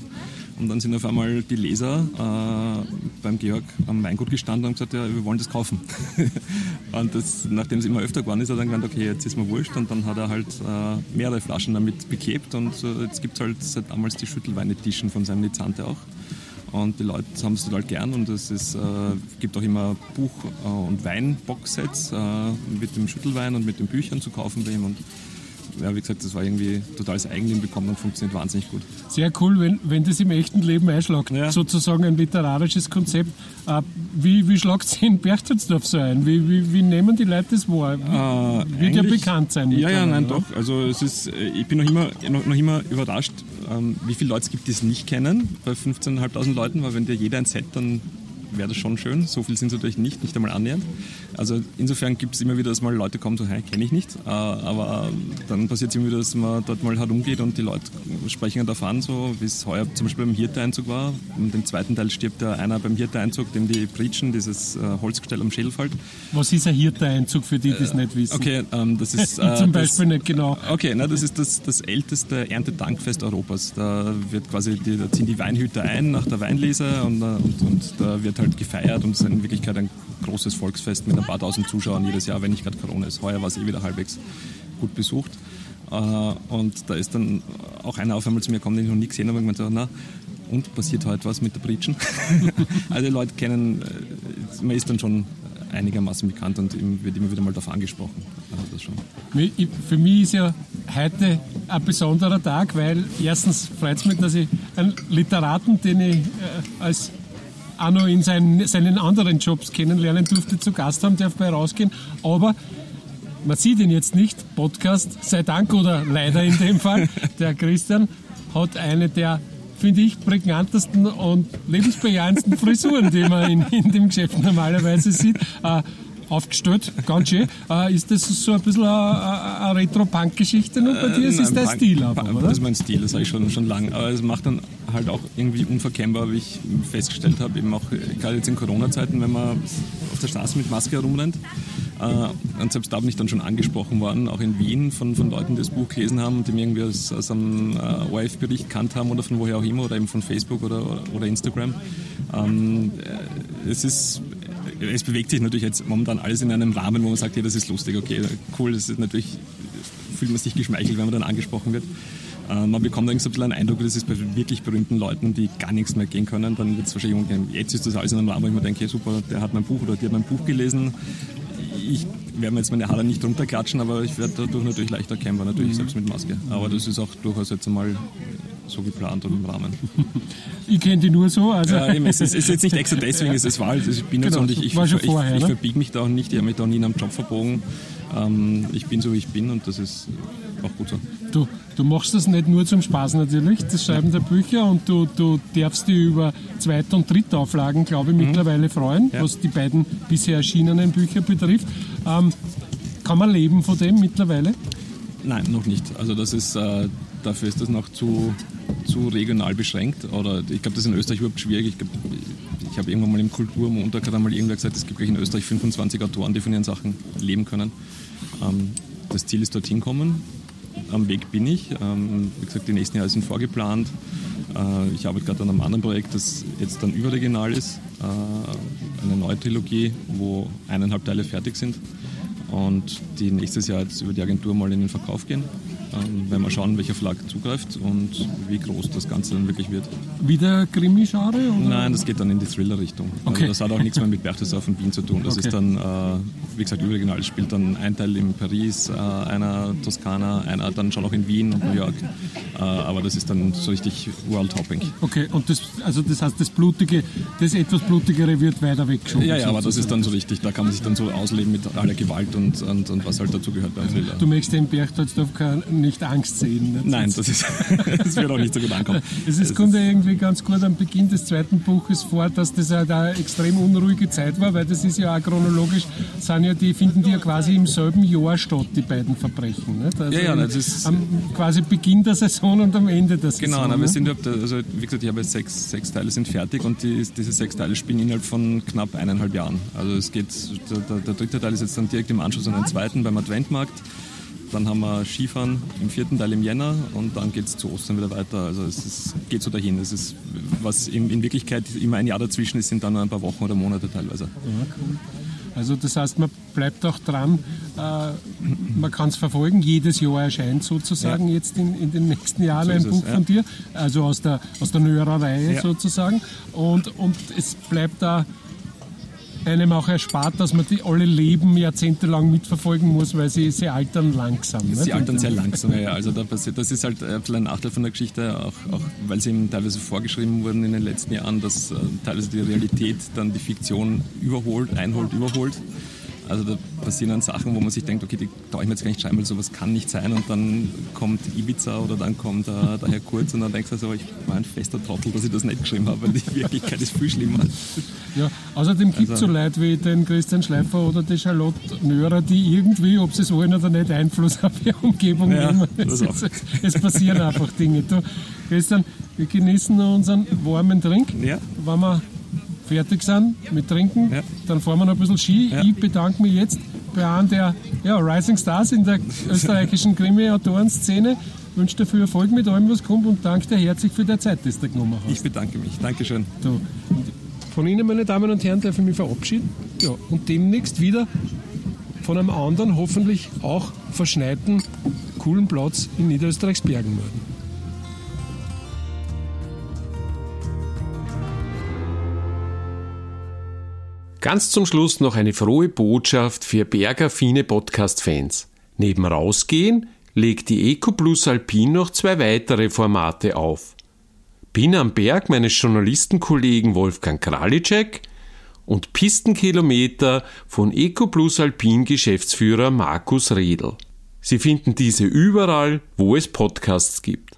Und dann sind auf einmal die Leser äh, beim Georg am Weingut gestanden und gesagt, ja, wir wollen das kaufen. und das, nachdem es immer öfter geworden ist, hat er dann gemeint, okay, jetzt ist mir wurscht. Und dann hat er halt äh, mehrere Flaschen damit beklebt. Und äh, jetzt gibt es halt seit damals die Schüttelweine-Tischen von seinem Lizante auch. Und die Leute haben es total gern und es äh, gibt auch immer Buch- und Wein-Box-Sets äh, mit dem Schüttelwein und mit den Büchern zu kaufen bei ihm. Und ja, wie gesagt, das war irgendwie totales Eigenleben bekommen und funktioniert wahnsinnig gut. Sehr cool, wenn, wenn das im echten Leben einschlägt. Ja. Sozusagen ein literarisches Konzept. Äh, wie wie schlagt es in Berchtesdorf so ein? Wie, wie, wie nehmen die Leute das wahr? Äh, Wird ja bekannt sein. Ja, ja, nein, oder? doch. Also es ist, äh, ich bin noch immer, noch, noch immer überrascht, ähm, wie viele Leute es gibt, die es nicht kennen bei 15.500 Leuten, weil wenn dir jeder ein Set, dann wäre das schon schön. So viel sind es natürlich nicht, nicht einmal annähernd. Also insofern gibt es immer wieder, dass mal Leute kommen, so, hey, kenne ich nicht. Äh, aber dann passiert es immer wieder, dass man dort mal herumgeht und die Leute sprechen darauf an, so wie es heuer zum Beispiel beim Hirte-Einzug war. Und im zweiten Teil stirbt ja einer beim Hirte-Einzug, dem die Breachen, dieses äh, Holzgestell am Schädel fällt. Was ist ein Hirte-Einzug für die, die es nicht wissen? Okay, ähm, das ist... Äh, zum das- Beispiel nicht genau. Okay, na, das ist das, das älteste Erntedankfest Europas. Da wird quasi, die, da ziehen die Weinhüter ein nach der Weinlese und, äh, und, und da wird halt gefeiert und es ist in Wirklichkeit ein großes Volksfest mit ein paar tausend Zuschauern jedes Jahr, wenn nicht gerade Corona ist. Heuer war es eh wieder halbwegs gut besucht. Äh, und da ist dann auch einer auf einmal zu mir gekommen, den ich noch nie gesehen habe und so, na, und passiert heute was mit der Britschen? also die Leute kennen, äh, man ist dann schon einigermaßen bekannt und wird immer wieder mal darauf angesprochen. Ich- Für mich ist ja heute ein besonderer Tag, weil erstens freut es mich, dass ich einen Literaten, den ich äh, als auch noch in seinen, seinen anderen Jobs kennenlernen durfte, zu Gast haben, darf bei rausgehen. Aber man sieht ihn jetzt nicht, Podcast, sei Dank oder leider in dem Fall. Der Christian hat eine der, finde ich, prägnantesten und lebensbejahendsten Frisuren, die man in, in dem Geschäft normalerweise sieht. Äh, aufgestellt, ganz schön. Äh, ist das so ein bisschen eine, eine Retro-Punk-Geschichte nur bei dir? Es ist Nein, Punk- Stil aber, oder? Das ist mein Stil, das sage ich schon, schon lange. Aber es macht dann halt auch irgendwie unverkennbar, wie ich festgestellt habe, eben auch äh, gerade jetzt in Corona-Zeiten, wenn man auf der Straße mit Maske herumrennt. Äh, und selbst da bin ich dann schon angesprochen worden, auch in Wien, von, von Leuten, die das Buch gelesen haben und die mir irgendwie aus, aus einem äh, ORF-Bericht kannt haben oder von woher auch immer oder eben von Facebook oder, oder Instagram. Ähm, äh, es ist es bewegt sich natürlich jetzt momentan alles in einem Rahmen, wo man sagt, ja, das ist lustig, okay, cool, das ist natürlich, fühlt man sich geschmeichelt, wenn man dann angesprochen wird. Äh, man bekommt eigentlich so ein bisschen einen Eindruck, das ist bei wirklich berühmten Leuten, die gar nichts mehr gehen können, dann wird es wahrscheinlich umgehen. Jetzt ist das alles in einem Rahmen, wo ich mir denke, super, der hat mein Buch oder die hat mein Buch gelesen. Ich werde mir jetzt meine Haare nicht runterklatschen, aber ich werde dadurch natürlich leichter erkennbar, natürlich selbst mit Maske. Aber das ist auch durchaus jetzt einmal so geplant und im Rahmen. Ich kenne die nur so. Also Ja, eben, es ist, es ist jetzt nicht extra deswegen, es ist Wahl. Also ich bin jetzt Genau, und ich, ich, ich, vorher, ich ne? verbiege mich da auch nicht, ich habe mich da nie in einem Job verbogen. Ähm, ich bin so, wie ich bin und das ist auch gut so. Du, du machst das nicht nur zum Spaß natürlich, das Schreiben der Bücher und du, du darfst dich über Zweit- und Drittauflagen, glaube ich, mittlerweile freuen, Mhm. Ja. was die beiden bisher erschienenen Bücher betrifft. Ähm, kann man leben von dem mittlerweile? Nein, noch nicht. Also das ist, äh, dafür ist das noch zu, zu regional beschränkt. Oder ich glaube, das ist in Österreich überhaupt schwierig. Ich, ich habe irgendwann mal im Kulturmontag hat einmal irgendwer gesagt, es gibt gleich in Österreich 25 Autoren, die von ihren Sachen leben können. Ähm, das Ziel ist dorthin kommen. Am Weg bin ich. Ähm, wie gesagt, die nächsten Jahre sind vorgeplant. Äh, ich arbeite gerade an einem anderen Projekt, das jetzt dann überregional ist. Äh, eine neue Trilogie, wo eineinhalb Teile fertig sind und die nächstes Jahr jetzt über die Agentur mal in den Verkauf gehen. Ähm, werden wir schauen, welcher Verlag zugreift und wie groß das Ganze dann wirklich wird. Wieder Krimi-Genre? Nein, das geht dann in die Thriller-Richtung. Okay. Also das hat auch nichts mehr mit Berchtesgaden und Wien zu tun. Das okay. ist dann, äh, wie gesagt, überregional. Es spielt dann ein Teil in Paris, äh, einer Toskana, einer dann schon auch in Wien und New York. Äh, aber das ist dann so richtig world-hopping. Okay, und das, also das heißt, das Blutige, das etwas Blutigere wird weiter weggeschoben? Ja, ja, aber das ist dann so richtig. Da kann man sich dann so ausleben mit aller Gewalt und, und, und was halt dazu gehört beim Thriller. Du möchtest den Berchtesgaden nicht Angst sehen. Nicht? Nein, das, ist, das wird auch nicht so gut ankommen. Es ist, kommt ja irgendwie ganz gut am Beginn des zweiten Buches vor, dass das halt eine extrem unruhige Zeit war, weil das ist ja auch chronologisch, sind ja die, finden die ja quasi im selben Jahr statt, die beiden Verbrechen. Nicht? Also ja, ja, das ist am quasi Beginn der Saison und am Ende der Saison. Genau, na, wir sind also wie gesagt, ich habe jetzt sechs, sechs Teile sind fertig und die, diese sechs Teile spielen innerhalb von knapp eineinhalb Jahren. Also es geht, der, der dritte Teil ist jetzt dann direkt im Anschluss an den zweiten beim Adventmarkt. Dann haben wir Skifahren im vierten Teil im Jänner und dann geht es zu Ostern wieder weiter. Also es ist, geht so dahin. Es ist, was in, in, Wirklichkeit immer ein Jahr dazwischen ist, sind dann nur ein paar Wochen oder Monate teilweise. Ja, cool. Also das heißt, man bleibt auch dran, äh, man kann es verfolgen, jedes Jahr erscheint sozusagen ja. jetzt in, in, den nächsten Jahren so ein Buch es, ja. von dir, also aus der, aus der Nörer-Reihe ja. sozusagen. Und, und es bleibt da einem auch erspart, dass man die alle Leben jahrzehntelang mitverfolgen muss, weil sie, sie altern langsam. Ne? Sie altern sehr langsam, ja. Also da passiert, das ist halt ein Nachteil von der Geschichte, auch, auch weil sie eben teilweise vorgeschrieben wurden in den letzten Jahren, dass äh, teilweise die Realität dann die Fiktion überholt, einholt, überholt. Also da passieren dann Sachen, wo man sich denkt, okay, die traue ich mir jetzt gar nicht schreiben, weil sowas kann nicht sein. Und dann kommt Ibiza oder dann kommt äh, der Herr Kurz und dann denkst du so, ich war ein fester Trottel, dass ich das nicht geschrieben habe, weil die Wirklichkeit ist viel schlimmer. Ja, außerdem gibt es also, so Leute wie den Christian Schleifer oder die Charlotte Nörer, die irgendwie, ob sie es wollen oder nicht, Einfluss auf ihre Umgebung ja, nehmen. Es, ist, es, passieren einfach Dinge. Du, Christian, wir genießen unseren warmen Drink. Ja. Wenn wir fertig sind mit Trinken, ja. dann fahren wir noch ein bisschen Ski. Ja. Ich bedanke mich jetzt bei einem der ja, Rising Stars in der österreichischen Krimi-Autorenszene. Wünsche dir viel Erfolg mit allem, was kommt und danke dir herzlich für die Zeit, die du genommen hast. Ich bedanke mich. Dankeschön. So. Von Ihnen, meine Damen und Herren, darf ich mich verabschieden. Ja, und demnächst wieder von einem anderen, hoffentlich auch verschneiten, coolen Platz in Niederösterreichs Bergen melden. Ganz zum Schluss noch eine frohe Botschaft für bergaffine Podcast-Fans. Neben Rausgehen legt die EcoPlus Alpin noch zwei weitere Formate auf. Bin am Berg meines Journalistenkollegen Wolfgang Kralicek und Pistenkilometer von EcoPlus Alpin Geschäftsführer Markus Redl. Sie finden diese überall, wo es Podcasts gibt.